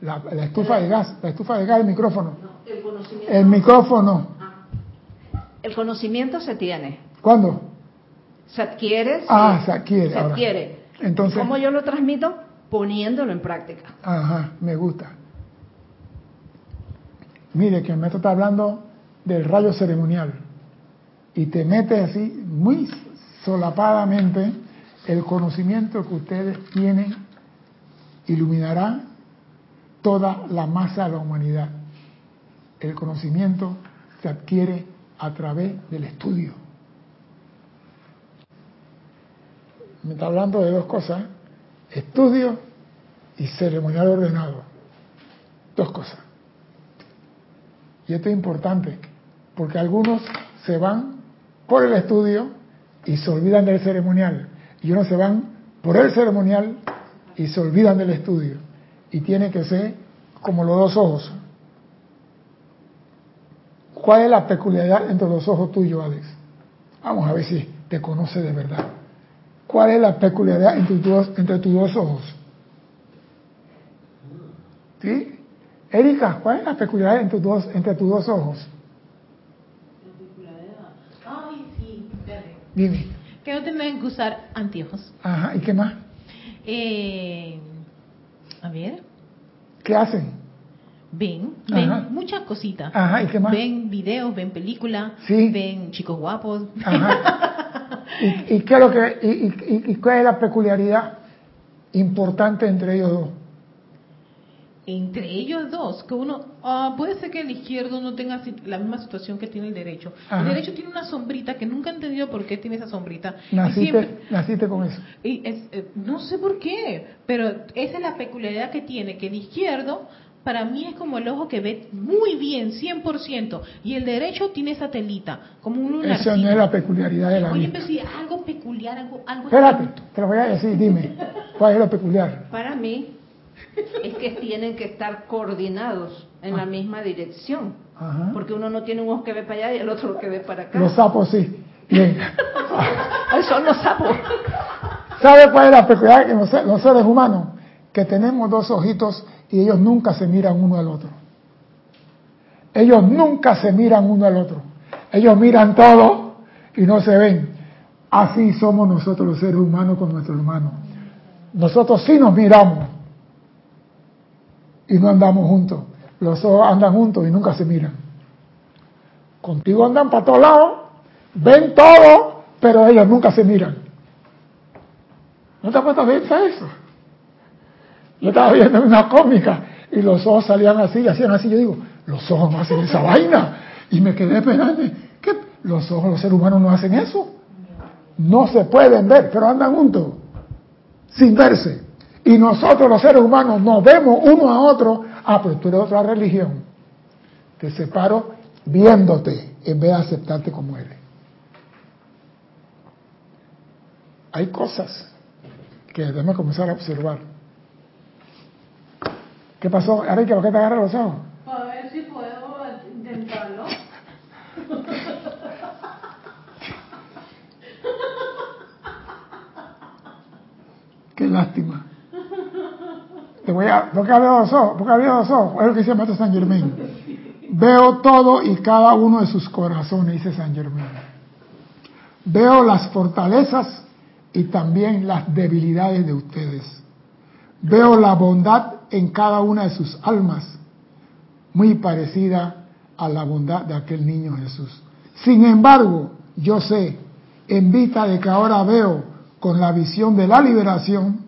La, la estufa de gas, la estufa de gas, el micrófono. No, el conocimiento. El micrófono. Ah. El conocimiento se tiene. ¿Cuándo? Se adquiere. sí. Ah, se adquiere. Se ahora. adquiere. Entonces, ¿Cómo yo lo transmito? Poniéndolo en práctica. ajá, me gusta. Mire que el maestro está hablando del rayo ceremonial y te mete así muy solapadamente el conocimiento que ustedes tienen iluminará toda la masa de la humanidad. El conocimiento se adquiere a través del estudio. Me está hablando de dos cosas, estudio y ceremonial ordenado. Dos cosas. Y esto es importante, porque algunos se van por el estudio y se olvidan del ceremonial, y unos se van por el ceremonial y se olvidan del estudio. Y tiene que ser como los dos ojos. ¿Cuál es la peculiaridad entre los ojos tuyos, Alex? Vamos a ver si te conoce de verdad. ¿Cuál es la peculiaridad entre tus dos, entre tus dos ojos? ¿Sí? Erika, ¿cuál es la peculiaridad entre tus dos, entre tus dos ojos? Ay, sí. Dime. Que no tienen que usar anteojos. Ajá, ¿y qué más? Eh, a ver, ¿Qué hacen? ven, ven Ajá. muchas cositas. Ajá, ¿y qué más? Ven videos, ven películas, Sí. ven chicos guapos. Ajá. ¿Y, y qué es lo que, y, y- cuál es la peculiaridad importante entre ellos dos? Entre ellos dos, que uno, ah, puede ser que el izquierdo no tenga la misma situación que tiene el derecho. Ajá. El derecho tiene una sombrita que nunca he entendido por qué tiene esa sombrita. Y Naciste, siempre- naciste con eso. y es- eh, no sé por qué, pero esa es la peculiaridad que tiene, que el izquierdo para mí es como el ojo que ve muy bien, 100%, y el derecho tiene esa telita, como un lunarcito. Esa no es la peculiaridad de la Oye, vida. pero si algo peculiar, algo... algo Espérate, te lo voy a decir, dime, ¿cuál es lo peculiar? Para mí es que tienen que estar coordinados en la misma dirección. Ajá. Porque uno no tiene un ojo que ve para allá y el otro que ve para acá. Los sapos sí. Bien. Son los sapos. ¿Sabe cuál es la peculiaridad los, los seres humanos? Que tenemos dos ojitos y ellos nunca se miran uno al otro. Ellos nunca se miran uno al otro. Ellos miran todo y no se ven. Así somos nosotros los seres humanos con nuestros hermanos. Nosotros sí nos miramos y no andamos juntos. Los ojos andan juntos y nunca se miran. Contigo andan para todos lados, ven todo, pero ellos nunca se miran. ¿No te has puesto a eso? Yo estaba viendo una cómica y los ojos salían así y hacían así. Yo digo, los ojos no hacen esa vaina. Y me quedé pensando, ¿qué? Los ojos, los seres humanos no hacen eso. No se pueden ver, pero andan juntos, sin verse. Y nosotros los seres humanos nos vemos uno a otro. Ah, pero tú eres otra religión. Te separo viéndote en vez de aceptarte como eres. Hay cosas que debemos comenzar a observar. ¿Qué pasó? Enrique, ¿por qué te agarras los ojos? A ver si puedo intentarlo. Qué lástima. Te voy a, ¿Por qué abrió los ojos? ¿Por qué abrió los ojos? Es lo que dice maestro San Germain. Veo todo y cada uno de sus corazones, dice San Germain. Veo las fortalezas y también las debilidades de ustedes. Veo la bondad en cada una de sus almas, muy parecida a la bondad de aquel niño Jesús. Sin embargo, yo sé, en vista de que ahora veo con la visión de la liberación,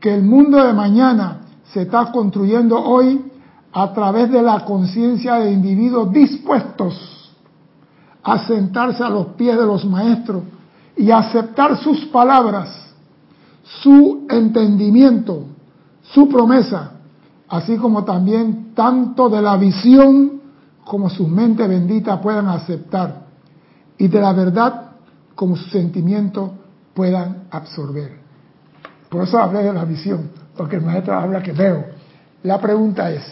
que el mundo de mañana se está construyendo hoy a través de la conciencia de individuos dispuestos a sentarse a los pies de los maestros y aceptar sus palabras, su entendimiento, su promesa, así como también tanto de la visión como sus mentes benditas puedan aceptar y de la verdad como sus sentimientos puedan absorber. Por eso hablé de la visión, porque el maestro habla que veo. La pregunta es,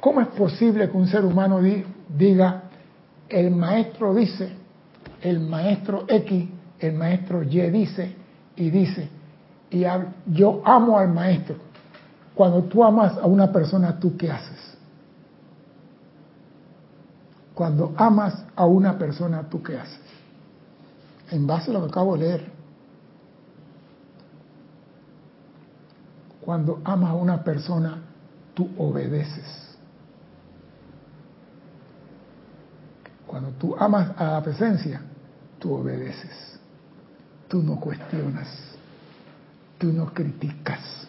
¿cómo es posible que un ser humano diga, el maestro dice, el maestro X, el maestro Y dice y dice, y yo amo al maestro? Cuando tú amas a una persona, ¿tú qué haces? Cuando amas a una persona, ¿tú qué haces? En base a lo que acabo de leer. Cuando amas a una persona, tú obedeces. Cuando tú amas a la presencia, tú obedeces. Tú no cuestionas. Tú no criticas.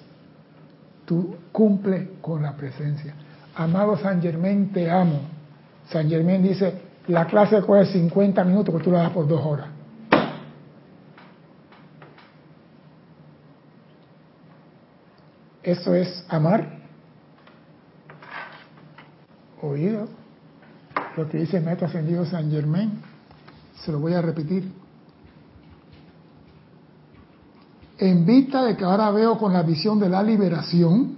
Tú cumples con la presencia. Amado San Germán, te amo. San Germán dice, la clase coge 50 minutos, porque tú la das por dos horas. Eso es amar. Oído. Lo que dice maestro ascendido San Germán. Se lo voy a repetir. En vista de que ahora veo con la visión de la liberación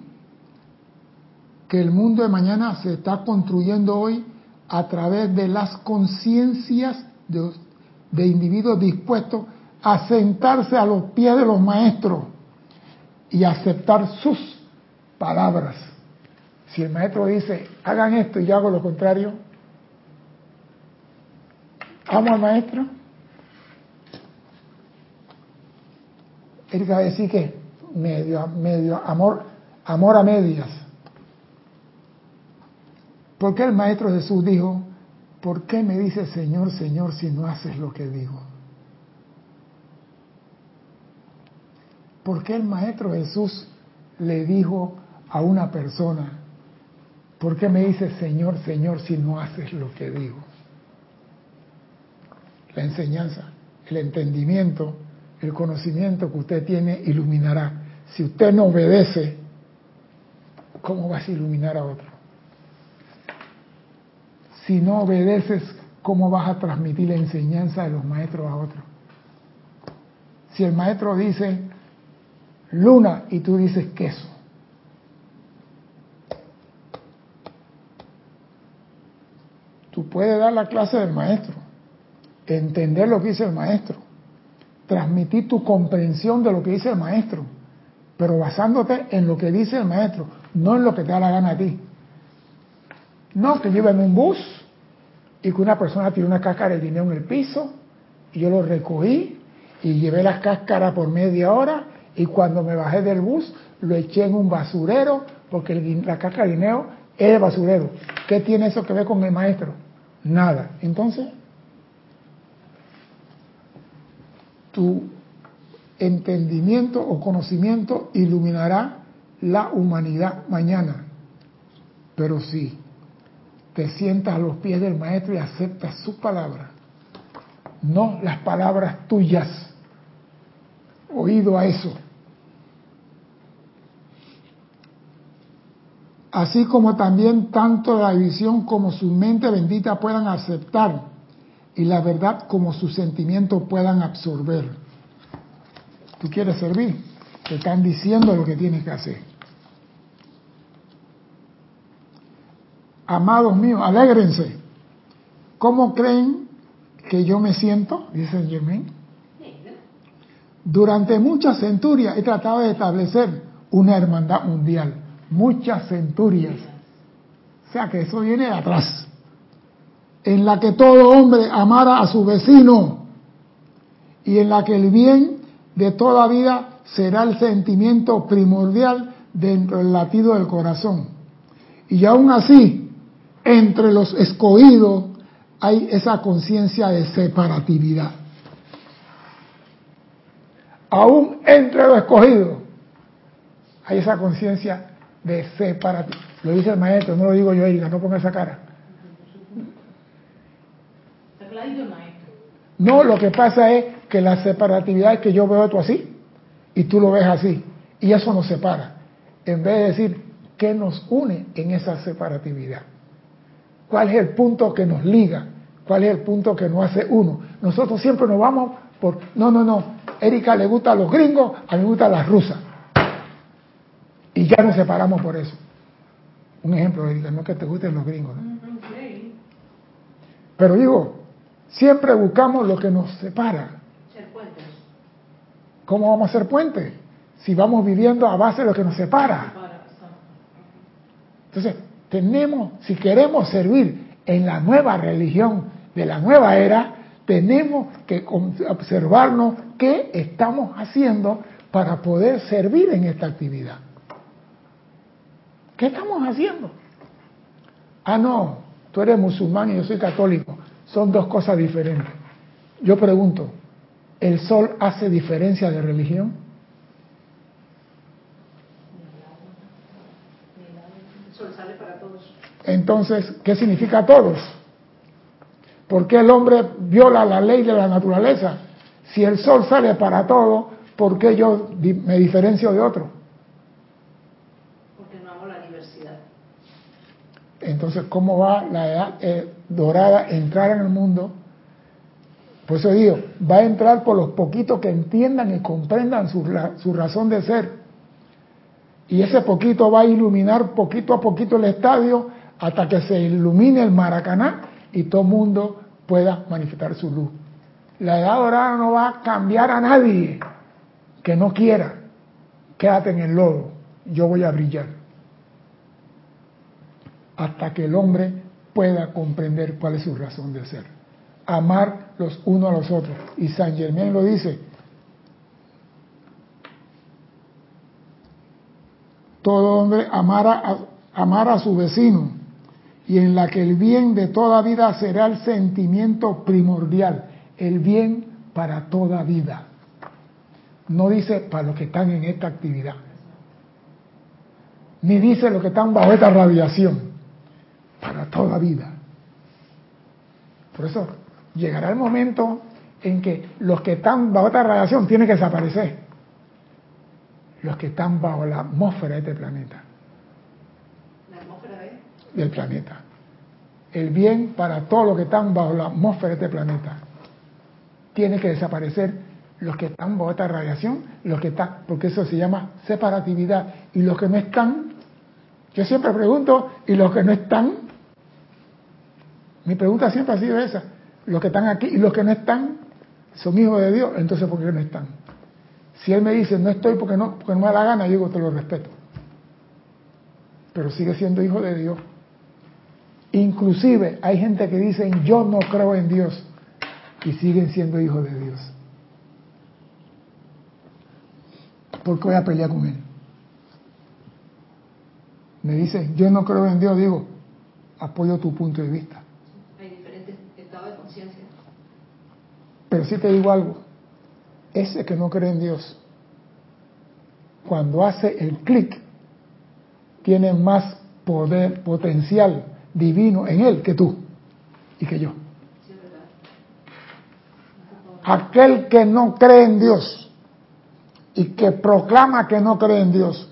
que el mundo de mañana se está construyendo hoy a través de las conciencias de, individuos dispuestos a sentarse a los pies de los maestros y aceptar sus palabras. Si el maestro dice, hagan esto y yo hago lo contrario, amo al maestro. Él va a decir que medio, medio amor, amor a medias. Porque el maestro Jesús dijo, ¿por qué me dices Señor, Señor si no haces lo que digo? ¿Por qué el Maestro Jesús le dijo a una persona, ¿por qué me dices Señor, Señor si no haces lo que digo? La enseñanza, el entendimiento, el conocimiento que usted tiene iluminará. Si usted no obedece, ¿cómo vas a iluminar a otro? Si no obedeces, ¿cómo vas a transmitir la enseñanza de los maestros a otro? Si el maestro dice, luna y tú dices queso. Tú puedes dar la clase del maestro, entender lo que dice el maestro, transmitir tu comprensión de lo que dice el maestro, pero basándote en lo que dice el maestro, no en lo que te da la gana a ti. No, que yo en un bus y que una persona tiene una cáscara de dinero en el piso y yo lo recogí y llevé las cáscaras por media hora y cuando me bajé del bus lo eché en un basurero porque la caja de dinero es de basurero. ¿Qué tiene eso que ver con el maestro? Nada. Entonces, tu entendimiento o conocimiento iluminará la humanidad mañana. Pero si te sientas a los pies del maestro y aceptas su palabra, no las palabras tuyas, oído a eso así como también tanto la visión como su mente bendita puedan aceptar y la verdad como sus sentimientos puedan absorber. ¿Tú quieres servir? Te están diciendo lo que tienes que hacer. Amados míos, alégrense. ¿Cómo creen que yo me siento? Dice Germain. Durante muchas centurias he tratado de establecer una hermandad mundial muchas centurias. O sea que eso viene de atrás. En la que todo hombre amara a su vecino y en la que el bien de toda vida será el sentimiento primordial dentro del latido del corazón. Y aún así, entre los escogidos hay esa conciencia de separatividad. Aún entre los escogidos hay esa conciencia de separatividad. Lo dice el maestro, no lo digo yo, Erika, no ponga esa cara. Maestro. No, lo que pasa es que la separatividad es que yo veo esto así y tú lo ves así. Y eso nos separa. En vez de decir, ¿qué nos une en esa separatividad? ¿Cuál es el punto que nos liga? ¿Cuál es el punto que nos hace uno? Nosotros siempre nos vamos por, no, no, no, Erika le gusta a los gringos, a mí me gusta a las rusas. Y ya nos separamos por eso. Un ejemplo, Erika, no es que te gusten los gringos. ¿no? Pero digo, siempre buscamos lo que nos separa. Ser puentes. ¿Cómo vamos a ser puentes? Si vamos viviendo a base de lo que nos separa. Entonces, tenemos, si queremos servir en la nueva religión de la nueva era, tenemos que observarnos qué estamos haciendo para poder servir en esta actividad. ¿Qué estamos haciendo? Ah, no, tú eres musulmán y yo soy católico. Son dos cosas diferentes. Yo pregunto, ¿el sol hace diferencia de religión? El sol sale para todos. Entonces, ¿qué significa todos? ¿Por qué el hombre viola la ley de la naturaleza? Si el sol sale para todos, ¿por qué yo me diferencio de otro? Porque no amo la diversidad. Entonces, ¿cómo va la edad eh, dorada a entrar en el mundo? Por eso digo, va a entrar por los poquitos que entiendan y comprendan su, su razón de ser. Y ese poquito va a iluminar poquito a poquito el estadio hasta que se ilumine el Maracaná y todo el mundo pueda manifestar su luz. La edad dorada no va a cambiar a nadie que no quiera. Quédate en el lodo, yo voy a brillar hasta que el hombre pueda comprender cuál es su razón de ser. Amar los unos a los otros. Y San Germán lo dice. Todo hombre amara a, a su vecino y en la que el bien de toda vida será el sentimiento primordial, el bien para toda vida. No dice para los que están en esta actividad, ni dice los que están bajo esta radiación para toda vida. Por eso llegará el momento en que los que están bajo esta radiación tienen que desaparecer. Los que están bajo la atmósfera de este planeta, La atmósfera de del planeta. El bien para todos los que están bajo la atmósfera de este planeta. Tiene que desaparecer los que están bajo esta radiación, los que están, porque eso se llama separatividad. Y los que no están, yo siempre pregunto, ¿y los que no están? Mi pregunta siempre ha sido esa. Los que están aquí y los que no están son hijos de Dios, entonces ¿por qué no están? Si Él me dice, no estoy porque no, porque no me da la gana, yo digo, te lo respeto. Pero sigue siendo hijo de Dios. Inclusive hay gente que dicen, yo no creo en Dios, y siguen siendo hijos de Dios. ¿Por qué voy a pelear con Él? Me dice, yo no creo en Dios, digo, apoyo tu punto de vista. Hay diferentes estados de conciencia. Pero sí te digo algo, ese que no cree en Dios, cuando hace el clic, tiene más poder, potencial divino en él que tú y que yo. Aquel que no cree en Dios y que proclama que no cree en Dios,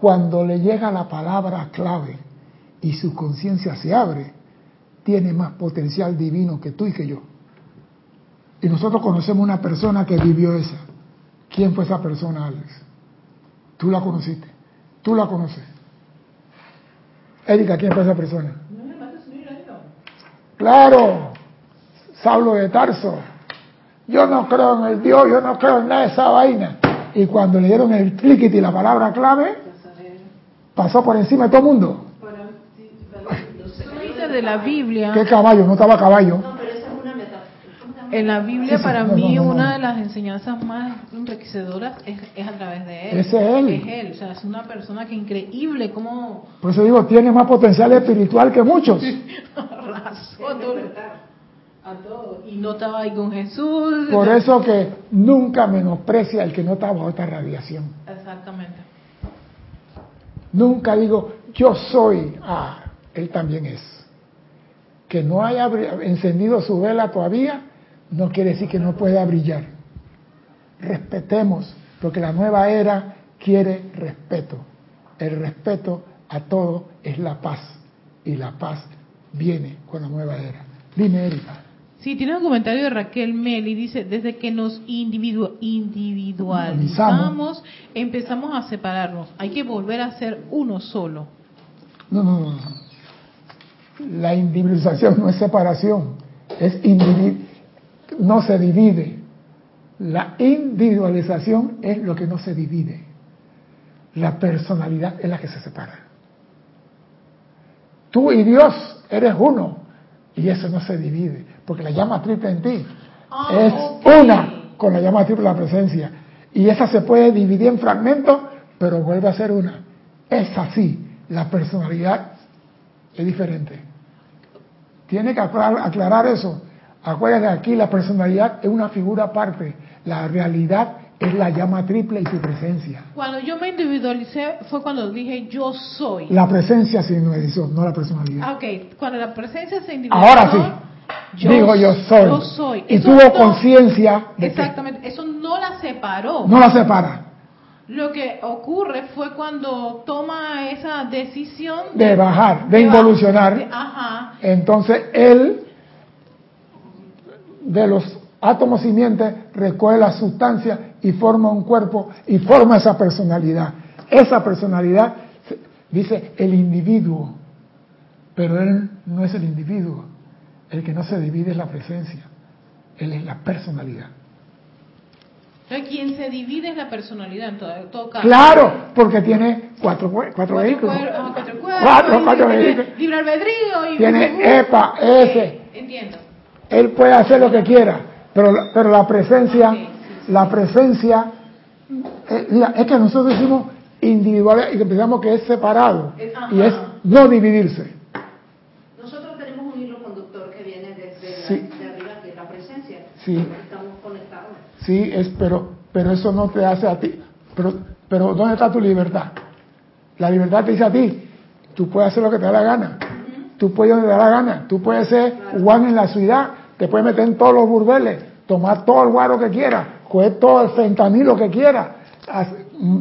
cuando le llega la palabra clave y su conciencia se abre, tiene más potencial divino que tú y que yo. Y nosotros conocemos una persona que vivió esa. ¿Quién fue esa persona, Alex? Tú la conociste. Tú la conoces. Erika, ¿quién fue esa persona? No me mates un hilo, Claro, Saulo de Tarso. Yo no creo en el Dios, yo no creo en nada de esa vaina. Y cuando le dieron el clic y la palabra clave, pasó por encima de todo el mundo. Tú dices de la Biblia. ¿Qué caballo? No estaba caballo. No, pero esa es una metáfora. En la Biblia, Sí, sí, para no, mí, no, no, una no. de las enseñanzas más enriquecedoras es, es a través de él. Ese es él. Es él. O sea, es una persona que increíble cómo Por eso digo, tiene más potencial espiritual que muchos. arrasó a todo. A todo. Y no estaba ahí con Jesús. Por eso que nunca menosprecia el que no está bajo esta radiación. Exactamente. Nunca digo, yo soy, ah, Él también es. Que no haya encendido su vela todavía, no quiere decir que no pueda brillar. Respetemos, porque la nueva era quiere respeto. El respeto a todo es la paz. Y la paz viene con la nueva era. Dime, Erika. Sí, tiene un comentario de Raquel Meli, dice, desde que nos individu individualizamos, empezamos a separarnos. Hay que volver a ser uno solo. No, no, no. La individualización no es separación, es no se divide. La individualización es lo que no se divide. La personalidad es la que se separa. Tú y Dios eres uno y eso no se divide, porque la llama triple en ti Ah, es una con la llama triple la presencia. Y esa se puede dividir en fragmentos, pero vuelve a ser una. Es así. La personalidad es diferente. Tiene que aclarar, aclarar eso. Acuérdense aquí, la personalidad es una figura aparte. La realidad es la llama triple y su presencia. Cuando yo me individualicé fue cuando dije yo soy. La presencia se individualizó, no la personalidad. Ah, ok, cuando la presencia se individualizó. Ahora sí. Digo yo soy. Yo soy. Y Eso tuvo no- conciencia de que Exactamente, eso no la separó. no la separa. Lo que ocurre fue cuando toma esa decisión De bajar, de ba- involucionar. de- ajá. Entonces él, de los átomos simientes, recoge la sustancia y forma un cuerpo y forma esa personalidad. Esa personalidad, dice el individuo, pero él no es el individuo. El que no se divide es la presencia. Él es la personalidad. Entonces, quien se divide es la personalidad en todo, en todo caso. Claro, porque tiene cuatro, cue- cuatro, vehículos. cuatro cuerpos, Cuatro, cuatro vehículos. Libre albedrío y Tiene EPA, S. Entiendo. Él puede hacer lo que quiera, pero, pero la presencia, la presencia, eh, mira, es que nosotros decimos individual y que pensamos que es separado Es- y es no dividirse. Nosotros tenemos un hilo conductor que viene desde la- de arriba, que es la presencia. Sí. Estamos conectados. Sí, es, pero, pero eso no te hace a ti. Pero, pero ¿dónde está tu libertad? La libertad te dice a ti, tú puedes hacer lo que te da la gana. Tú puedes donde te da la gana. Tú puedes ser Juan en la ciudad, te puedes meter en todos los burdeles, tomar todo el guaro que quieras, coger todo el fentanilo que quieras,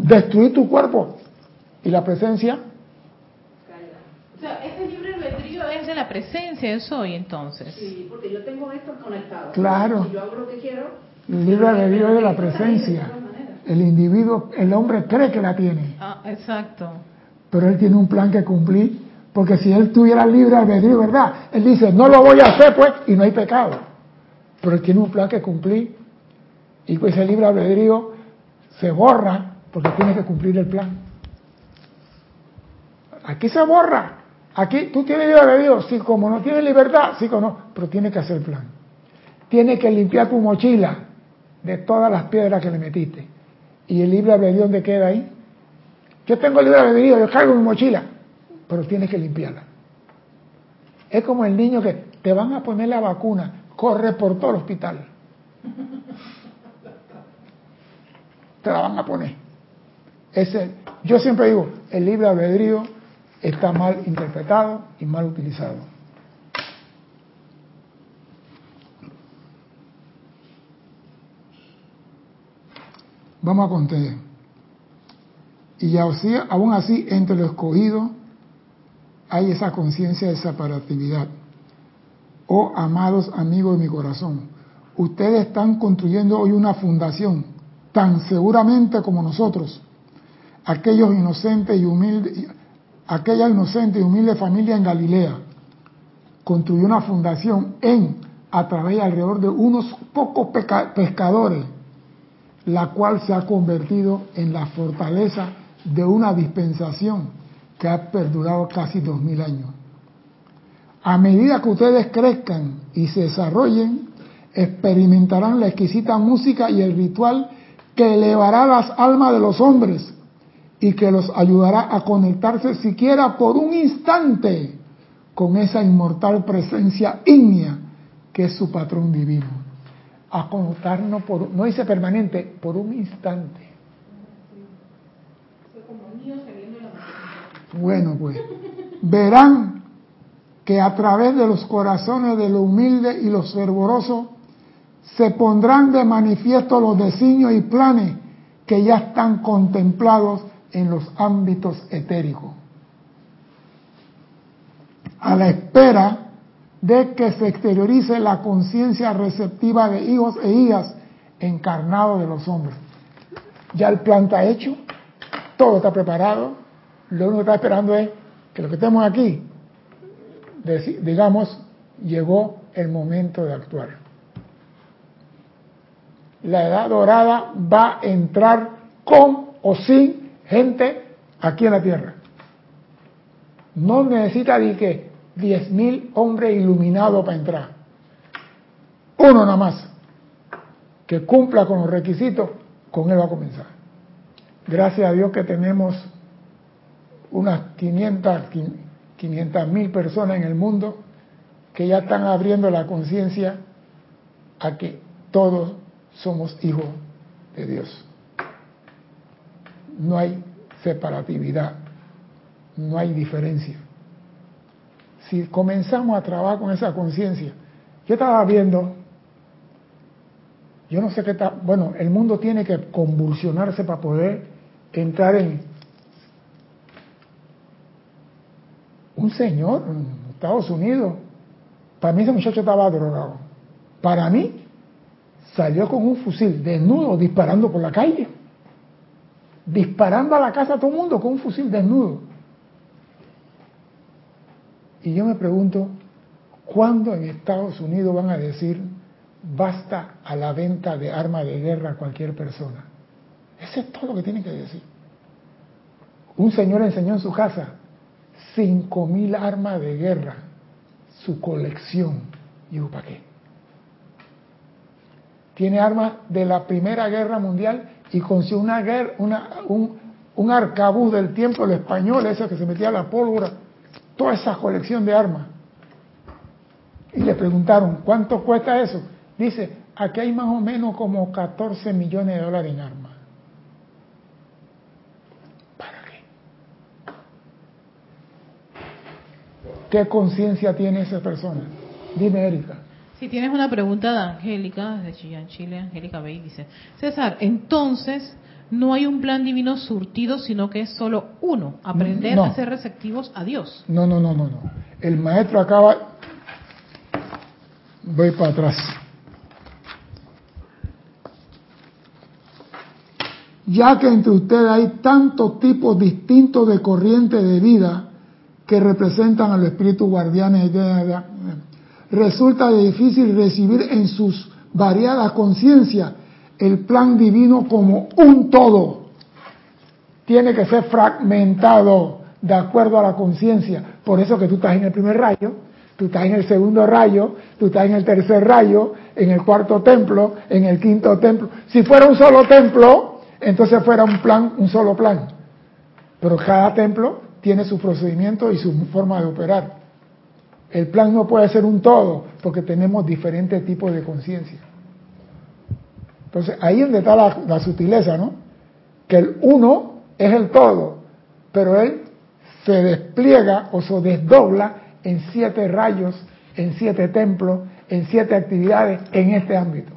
destruir tu cuerpo. Y la presencia, O sea, ese libre albedrío es de la presencia de soy entonces. Sí, porque yo tengo esto conectado. Claro. Si yo hago lo que quiero, el libre albedrío es de la presencia. El individuo, el hombre cree que la tiene. Ah, exacto. pero él tiene un plan que cumplir, porque si él tuviera libre albedrío, ¿verdad? Él dice, no lo voy a hacer, pues, y no hay pecado. Pero él tiene un plan que cumplir, y el libre albedrío se borra porque tiene que cumplir el plan. Aquí se borra. Aquí tú tienes libre albedrío, sí, como no tienes libertad, sí, como no, pero tiene que hacer el plan. Tiene que limpiar tu mochila de todas las piedras que le metiste. ¿Y el libre albedrío dónde queda ahí? Yo tengo libre albedrío, yo cargo mi mochila, pero tienes que limpiarla. Es como el niño que te van a poner la vacuna, corre por todo el hospital. Te la van a poner. Ese, yo siempre digo, el libre albedrío está mal interpretado y mal utilizado. Vamos a contar. Y aún así, entre los escogidos hay esa conciencia de separatividad. Oh, amados amigos de mi corazón, ustedes están construyendo hoy una fundación tan seguramente como nosotros. Aquellos inocentes y humildes, aquella inocente y humilde familia en Galilea construyó una fundación en, a través y alrededor de unos pocos pescadores, la cual se ha convertido en la fortaleza de una dispensación que ha perdurado casi dos mil años. A medida que ustedes crezcan y se desarrollen, experimentarán la exquisita música y el ritual que elevará las almas de los hombres y que los ayudará a conectarse siquiera por un instante con esa inmortal presencia ígnea que es su patrón divino. A conectarnos por, no dice permanente, por un instante. Bueno, pues, verán que a través de los corazones de los humildes y los fervorosos se pondrán de manifiesto los designios y planes que ya están contemplados en los ámbitos etéricos. A la espera de que se exteriorice la conciencia receptiva de hijos e hijas encarnados de los hombres. Ya el plan está hecho, todo está preparado, lo único que está esperando es que lo que estemos aquí, digamos, llegó el momento de actuar. La edad dorada va a entrar con o sin gente aquí en la tierra. No necesita ni que 10.000 hombres iluminados para entrar. Uno nada más, que cumpla con los requisitos, con él va a comenzar. Gracias a Dios que tenemos unas 500, 500 mil personas en el mundo que ya están abriendo la conciencia a que todos somos hijos de Dios. No hay separatividad, no hay diferencia. Si comenzamos a trabajar con esa conciencia, yo estaba viendo, yo no sé qué está, bueno, el mundo tiene que convulsionarse para poder entrar en un señor en Estados Unidos. Para mí ese muchacho estaba drogado. Para mí salió con un fusil desnudo disparando por la calle. Disparando a la casa a todo el mundo con un fusil desnudo. Y yo me pregunto, ¿cuándo en Estados Unidos van a decir basta a la venta de armas de guerra a cualquier persona? Eso es todo lo que tienen que decir. Un señor enseñó en su casa cinco mil armas de guerra, su colección. Y yo, ¿para qué? Tiene armas de la Primera Guerra Mundial y consiguió una guerra, una, un, un arcabuz del tiempo del español, ese que se metía a la pólvora, toda esa colección de armas. Y le preguntaron, ¿cuánto cuesta eso? Dice, aquí hay más o menos como 14 millones de dólares en armas. ¿Qué conciencia tiene esa persona? Dime, Erika. Si tienes una pregunta de Angélica, de Chillán, Chile, Angélica Bey dice, César, entonces no hay un plan divino surtido, sino que es solo uno, aprender a ser receptivos a Dios. No, no, no, no, no. El maestro acaba... Voy para atrás. Ya que entre ustedes hay tantos tipos distintos de corrientes de vida, que representan al espíritu guardianes, resulta difícil recibir en sus variadas conciencias el plan divino como un todo. Tiene que ser fragmentado de acuerdo a la conciencia. Por eso que tú estás en el primer rayo, tú estás en el segundo rayo, tú estás en el tercer rayo, en el cuarto templo, en el quinto templo. Si fuera un solo templo, entonces fuera un plan, un solo plan. Pero cada templo tiene su procedimiento y su forma de operar. El plan no puede ser un todo porque tenemos diferentes tipos de conciencia. Entonces ahí es donde está la, sutileza, ¿no? Que el uno es el todo, pero él se despliega o se desdobla en siete rayos, en siete templos, en siete actividades en este ámbito.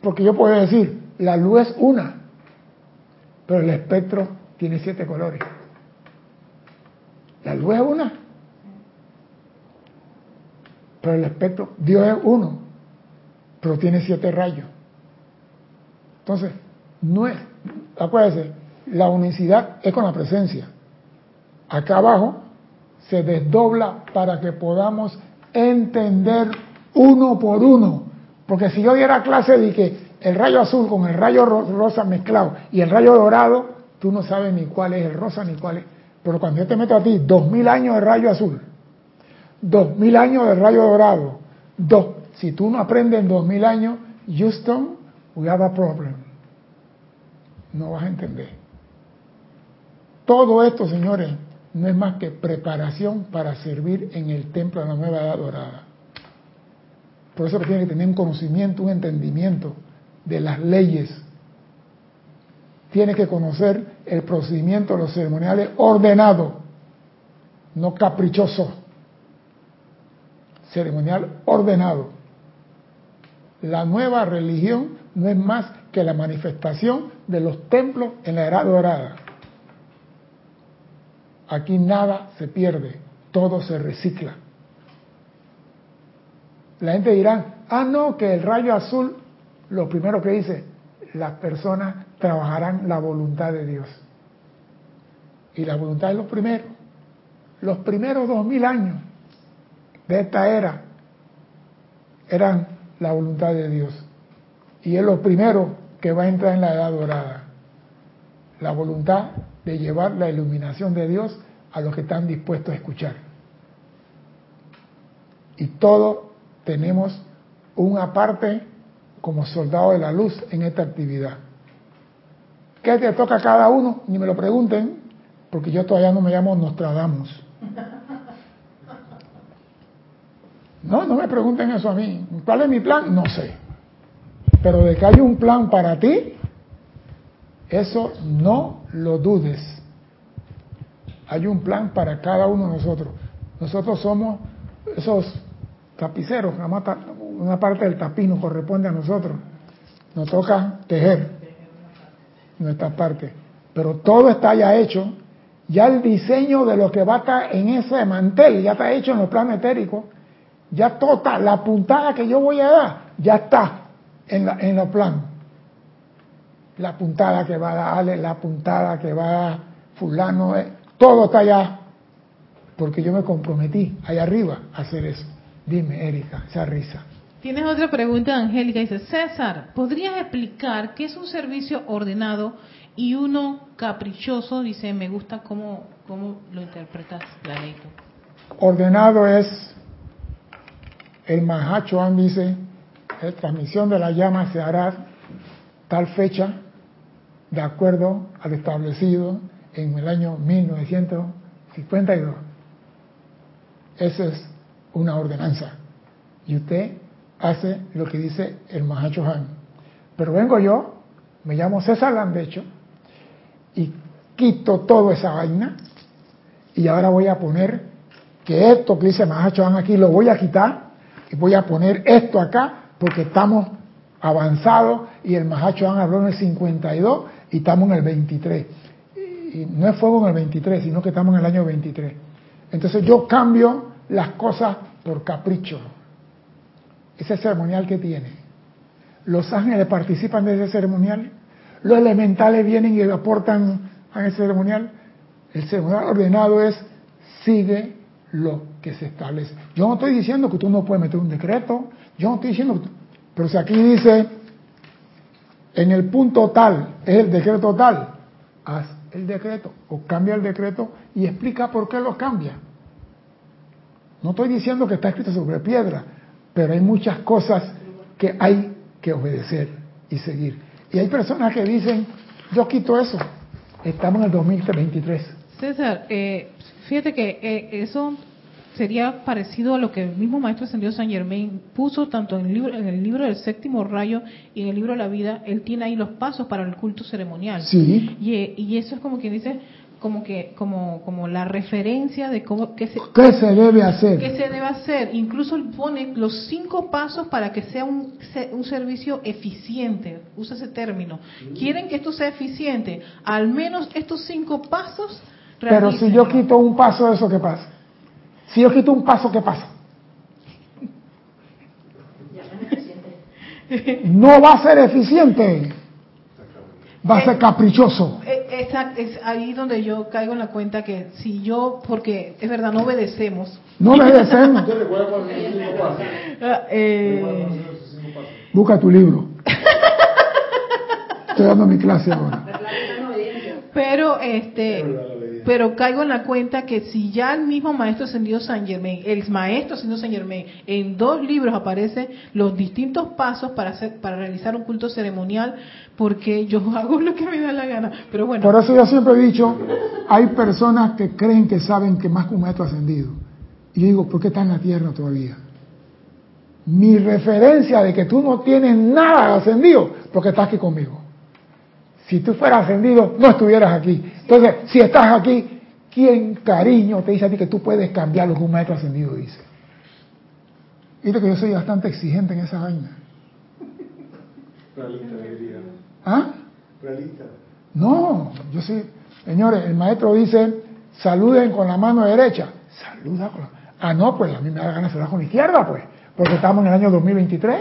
Porque yo puedo decir, la luz es una, pero el espectro tiene siete colores. La luz es una. Pero el espectro, Dios es uno, pero tiene siete rayos. Entonces, no es, acuérdense, la unicidad es con la presencia. Acá abajo se desdobla para que podamos entender uno por uno. Porque si yo diera clase de que el rayo azul con el rayo rosa mezclado y el rayo dorado, tú no sabes ni cuál es el rosa ni cuál es. Pero cuando yo te meto a ti dos mil años de rayo azul, dos mil años de rayo dorado, dos, si tú no aprendes en dos mil años, Houston, we have a problem. No vas a entender. Todo esto, señores, no es más que preparación para servir en el templo de la nueva edad dorada. Por eso que tiene que tener un conocimiento, un entendimiento de las leyes tiene que conocer el procedimiento de los ceremoniales ordenado, no caprichoso. Ceremonial ordenado. La nueva religión no es más que la manifestación de los templos en la era dorada. Aquí nada se pierde, todo se recicla. La gente dirá, ah, no, que el rayo azul, lo primero que dice, las personas trabajarán la voluntad de Dios. Y la voluntad es lo primero. Los primeros dos mil años de esta era eran la voluntad de Dios. Y es lo primero que va a entrar en la edad dorada. La voluntad de llevar la iluminación de Dios a los que están dispuestos a escuchar. Y todos tenemos una parte como soldado de la luz en esta actividad. ¿Qué te toca a cada uno? Ni me lo pregunten, porque yo todavía no me llamo Nostradamus. No, no me pregunten eso a mí. ¿Cuál es mi plan? No sé. Pero de que hay un plan para ti, eso no lo dudes. Hay un plan para cada uno de nosotros. Nosotros somos esos tapiceros, una parte del tapiz nos corresponde a nosotros. Nos toca tejer nuestra parte. Pero todo está ya hecho. Ya el diseño de lo que va a estar en ese mantel ya está hecho en los planes etéricos. Ya toda la puntada que yo voy a dar, ya está en, los planes. La puntada que va a dar Ale, la puntada que va a fulano, eh, todo está allá. Porque yo me comprometí allá arriba a hacer eso. Dime, Erika, esa risa. Tienes otra pregunta, Angélica. Dice, César, ¿podrías explicar qué es un servicio ordenado y uno caprichoso? Dice, me gusta cómo, cómo lo interpretas, Planito. Ordenado es, el Mahachoan dice, la transmisión de la llama se hará tal fecha, de acuerdo al establecido en el año 1952. Ese es una ordenanza. Y usted hace lo que dice el Mahacho Han. Pero vengo yo, me llamo César Landecho, y quito toda esa vaina, y ahora voy a poner que esto que dice Mahacho Han aquí lo voy a quitar, y voy a poner esto acá, porque estamos avanzados, y el Mahacho Han habló en el 52, y estamos en el 23. Y no es fuego en el 23, sino que estamos en el año 23. Entonces yo cambio las cosas por capricho. Ese ceremonial que tiene. Los ángeles participan de ese ceremonial. Los elementales vienen y aportan a ese ceremonial. El ceremonial ordenado es sigue lo que se establece. Yo no estoy diciendo que tú no puedes meter un decreto. Yo no estoy diciendo que Pero si aquí dice en el punto tal, es el decreto tal, haz el decreto o cambia el decreto y explica por qué lo cambia. No estoy diciendo que está escrito sobre piedra, pero hay muchas cosas que hay que obedecer y seguir. Y hay personas que dicen, yo quito eso. Estamos en el 2023. César, eh, fíjate que eh, eso sería parecido a lo que el mismo Maestro Ascendido San Germain puso tanto en el, libro, en el libro del séptimo rayo y en el libro de la vida. Él tiene ahí los pasos para el culto ceremonial. Sí. Y, y eso es como quien dice, como que como como la referencia de cómo qué se, ¿Qué se debe hacer qué se debe hacer. Incluso pone los cinco pasos para que sea un, un servicio eficiente. Usa ese término. Quieren que esto sea eficiente. Al menos estos cinco pasos pero si yo quito un paso eso qué pasa si yo quito un paso qué pasa no va a ser eficiente va a ser caprichoso. Eh, exacto, es ahí donde yo caigo en la cuenta que si yo, porque es verdad, no obedecemos. No obedecemos. Ah, eh, Busca tu libro. Estoy dando mi clase ahora. Pero este pero caigo en la cuenta que si ya el mismo maestro ascendido San Germain, el maestro ascendido San Germain, en dos libros aparecen los distintos pasos para hacer, para realizar un culto ceremonial, porque yo hago lo que me da la gana. Pero bueno. Por eso yo siempre he dicho, hay personas que creen que saben que más que un maestro ascendido. Y yo digo, ¿por qué está en la tierra todavía? Mi referencia de que tú no tienes nada ascendido, porque estás aquí conmigo. Si tú fueras ascendido, no estuvieras aquí. Entonces, si estás aquí, ¿quién cariño te dice a ti que tú puedes cambiar lo que un maestro ascendido dice? Viste que yo soy bastante exigente en esa vaina. Realista, diría. ¿Ah? Realista. No, yo sí. Señores, el maestro dice, saluden con la mano derecha. Saluda con la... Ah, no, pues a mí me da ganas de saludar con la izquierda, pues. Porque estamos en el año 2023.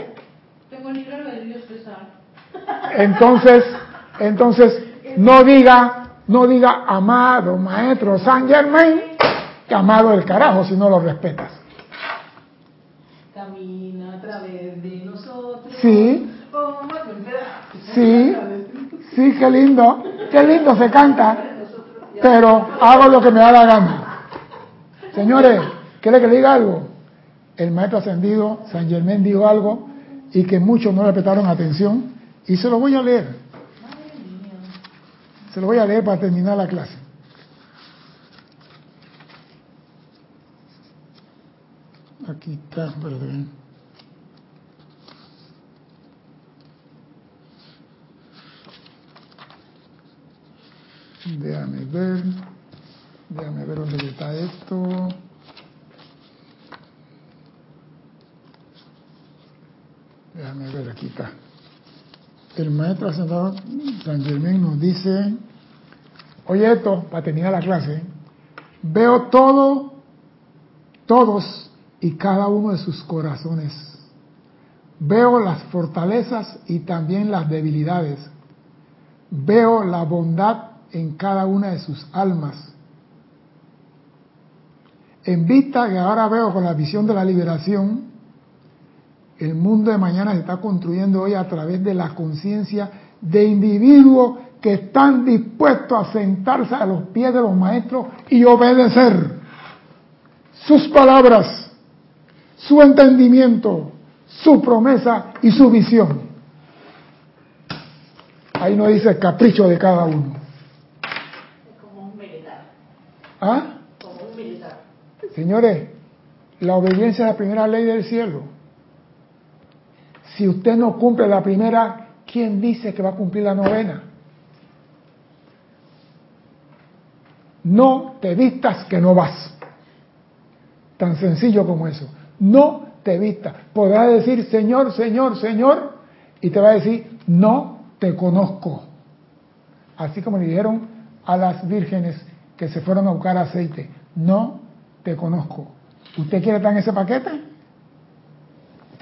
Tengo el libro de Dios César. Entonces, entonces, no diga, no diga amado maestro San Germain, que amado el carajo si no lo respetas. Camina a través de nosotros. Sí. Sí, sí, qué lindo, qué lindo se canta, pero hago lo que me da la gana. Señores, ¿quiere que le diga algo? El maestro ascendido, San Germain, dijo algo y que muchos no le prestaron atención y se lo voy a leer. Se lo voy a leer para terminar la clase. Aquí está, perdón. Déjame ver. Déjame ver dónde está esto. Déjame ver, aquí está. El maestro ascendado San Germán nos dice, oye esto, para terminar la clase, veo todo, todos y cada uno de sus corazones. Veo las fortalezas y también las debilidades. Veo la bondad en cada una de sus almas. En vista que ahora veo con la visión de la liberación, el mundo de mañana se está construyendo hoy a través de la conciencia de individuos que están dispuestos a sentarse a los pies de los maestros y obedecer sus palabras, su entendimiento, su promesa y su visión. Ahí no dice el capricho de cada uno. Como un militar. ¿Ah? Como un militar. Señores, la obediencia es la primera ley del cielo. Si usted no cumple la primera, ¿quién dice que va a cumplir la novena? No te vistas que no vas. Tan sencillo como eso. No te vistas. Podrá decir Señor, Señor, Señor, y te va a decir, no te conozco. Así como le dijeron a las vírgenes que se fueron a buscar aceite, no te conozco. ¿Usted quiere estar en ese paquete?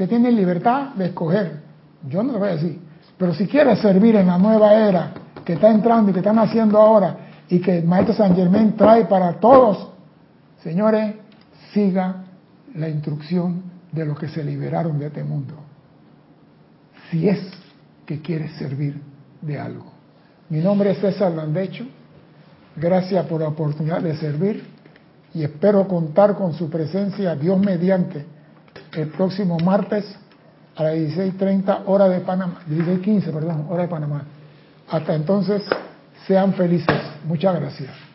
Usted tiene libertad de escoger. Yo no le voy a decir. Pero si quiere servir en la nueva era que está entrando y que están haciendo ahora y que el Maestro San Germán trae para todos, señores, siga la instrucción de los que se liberaron de este mundo. Si es que quiere servir de algo. Mi nombre es César Landecho. Gracias por la oportunidad de servir y espero contar con su presencia, Dios mediante, el próximo martes a las 16.30 hora de Panamá, 16.15, perdón, hora de Panamá. Hasta entonces, sean felices. Muchas gracias.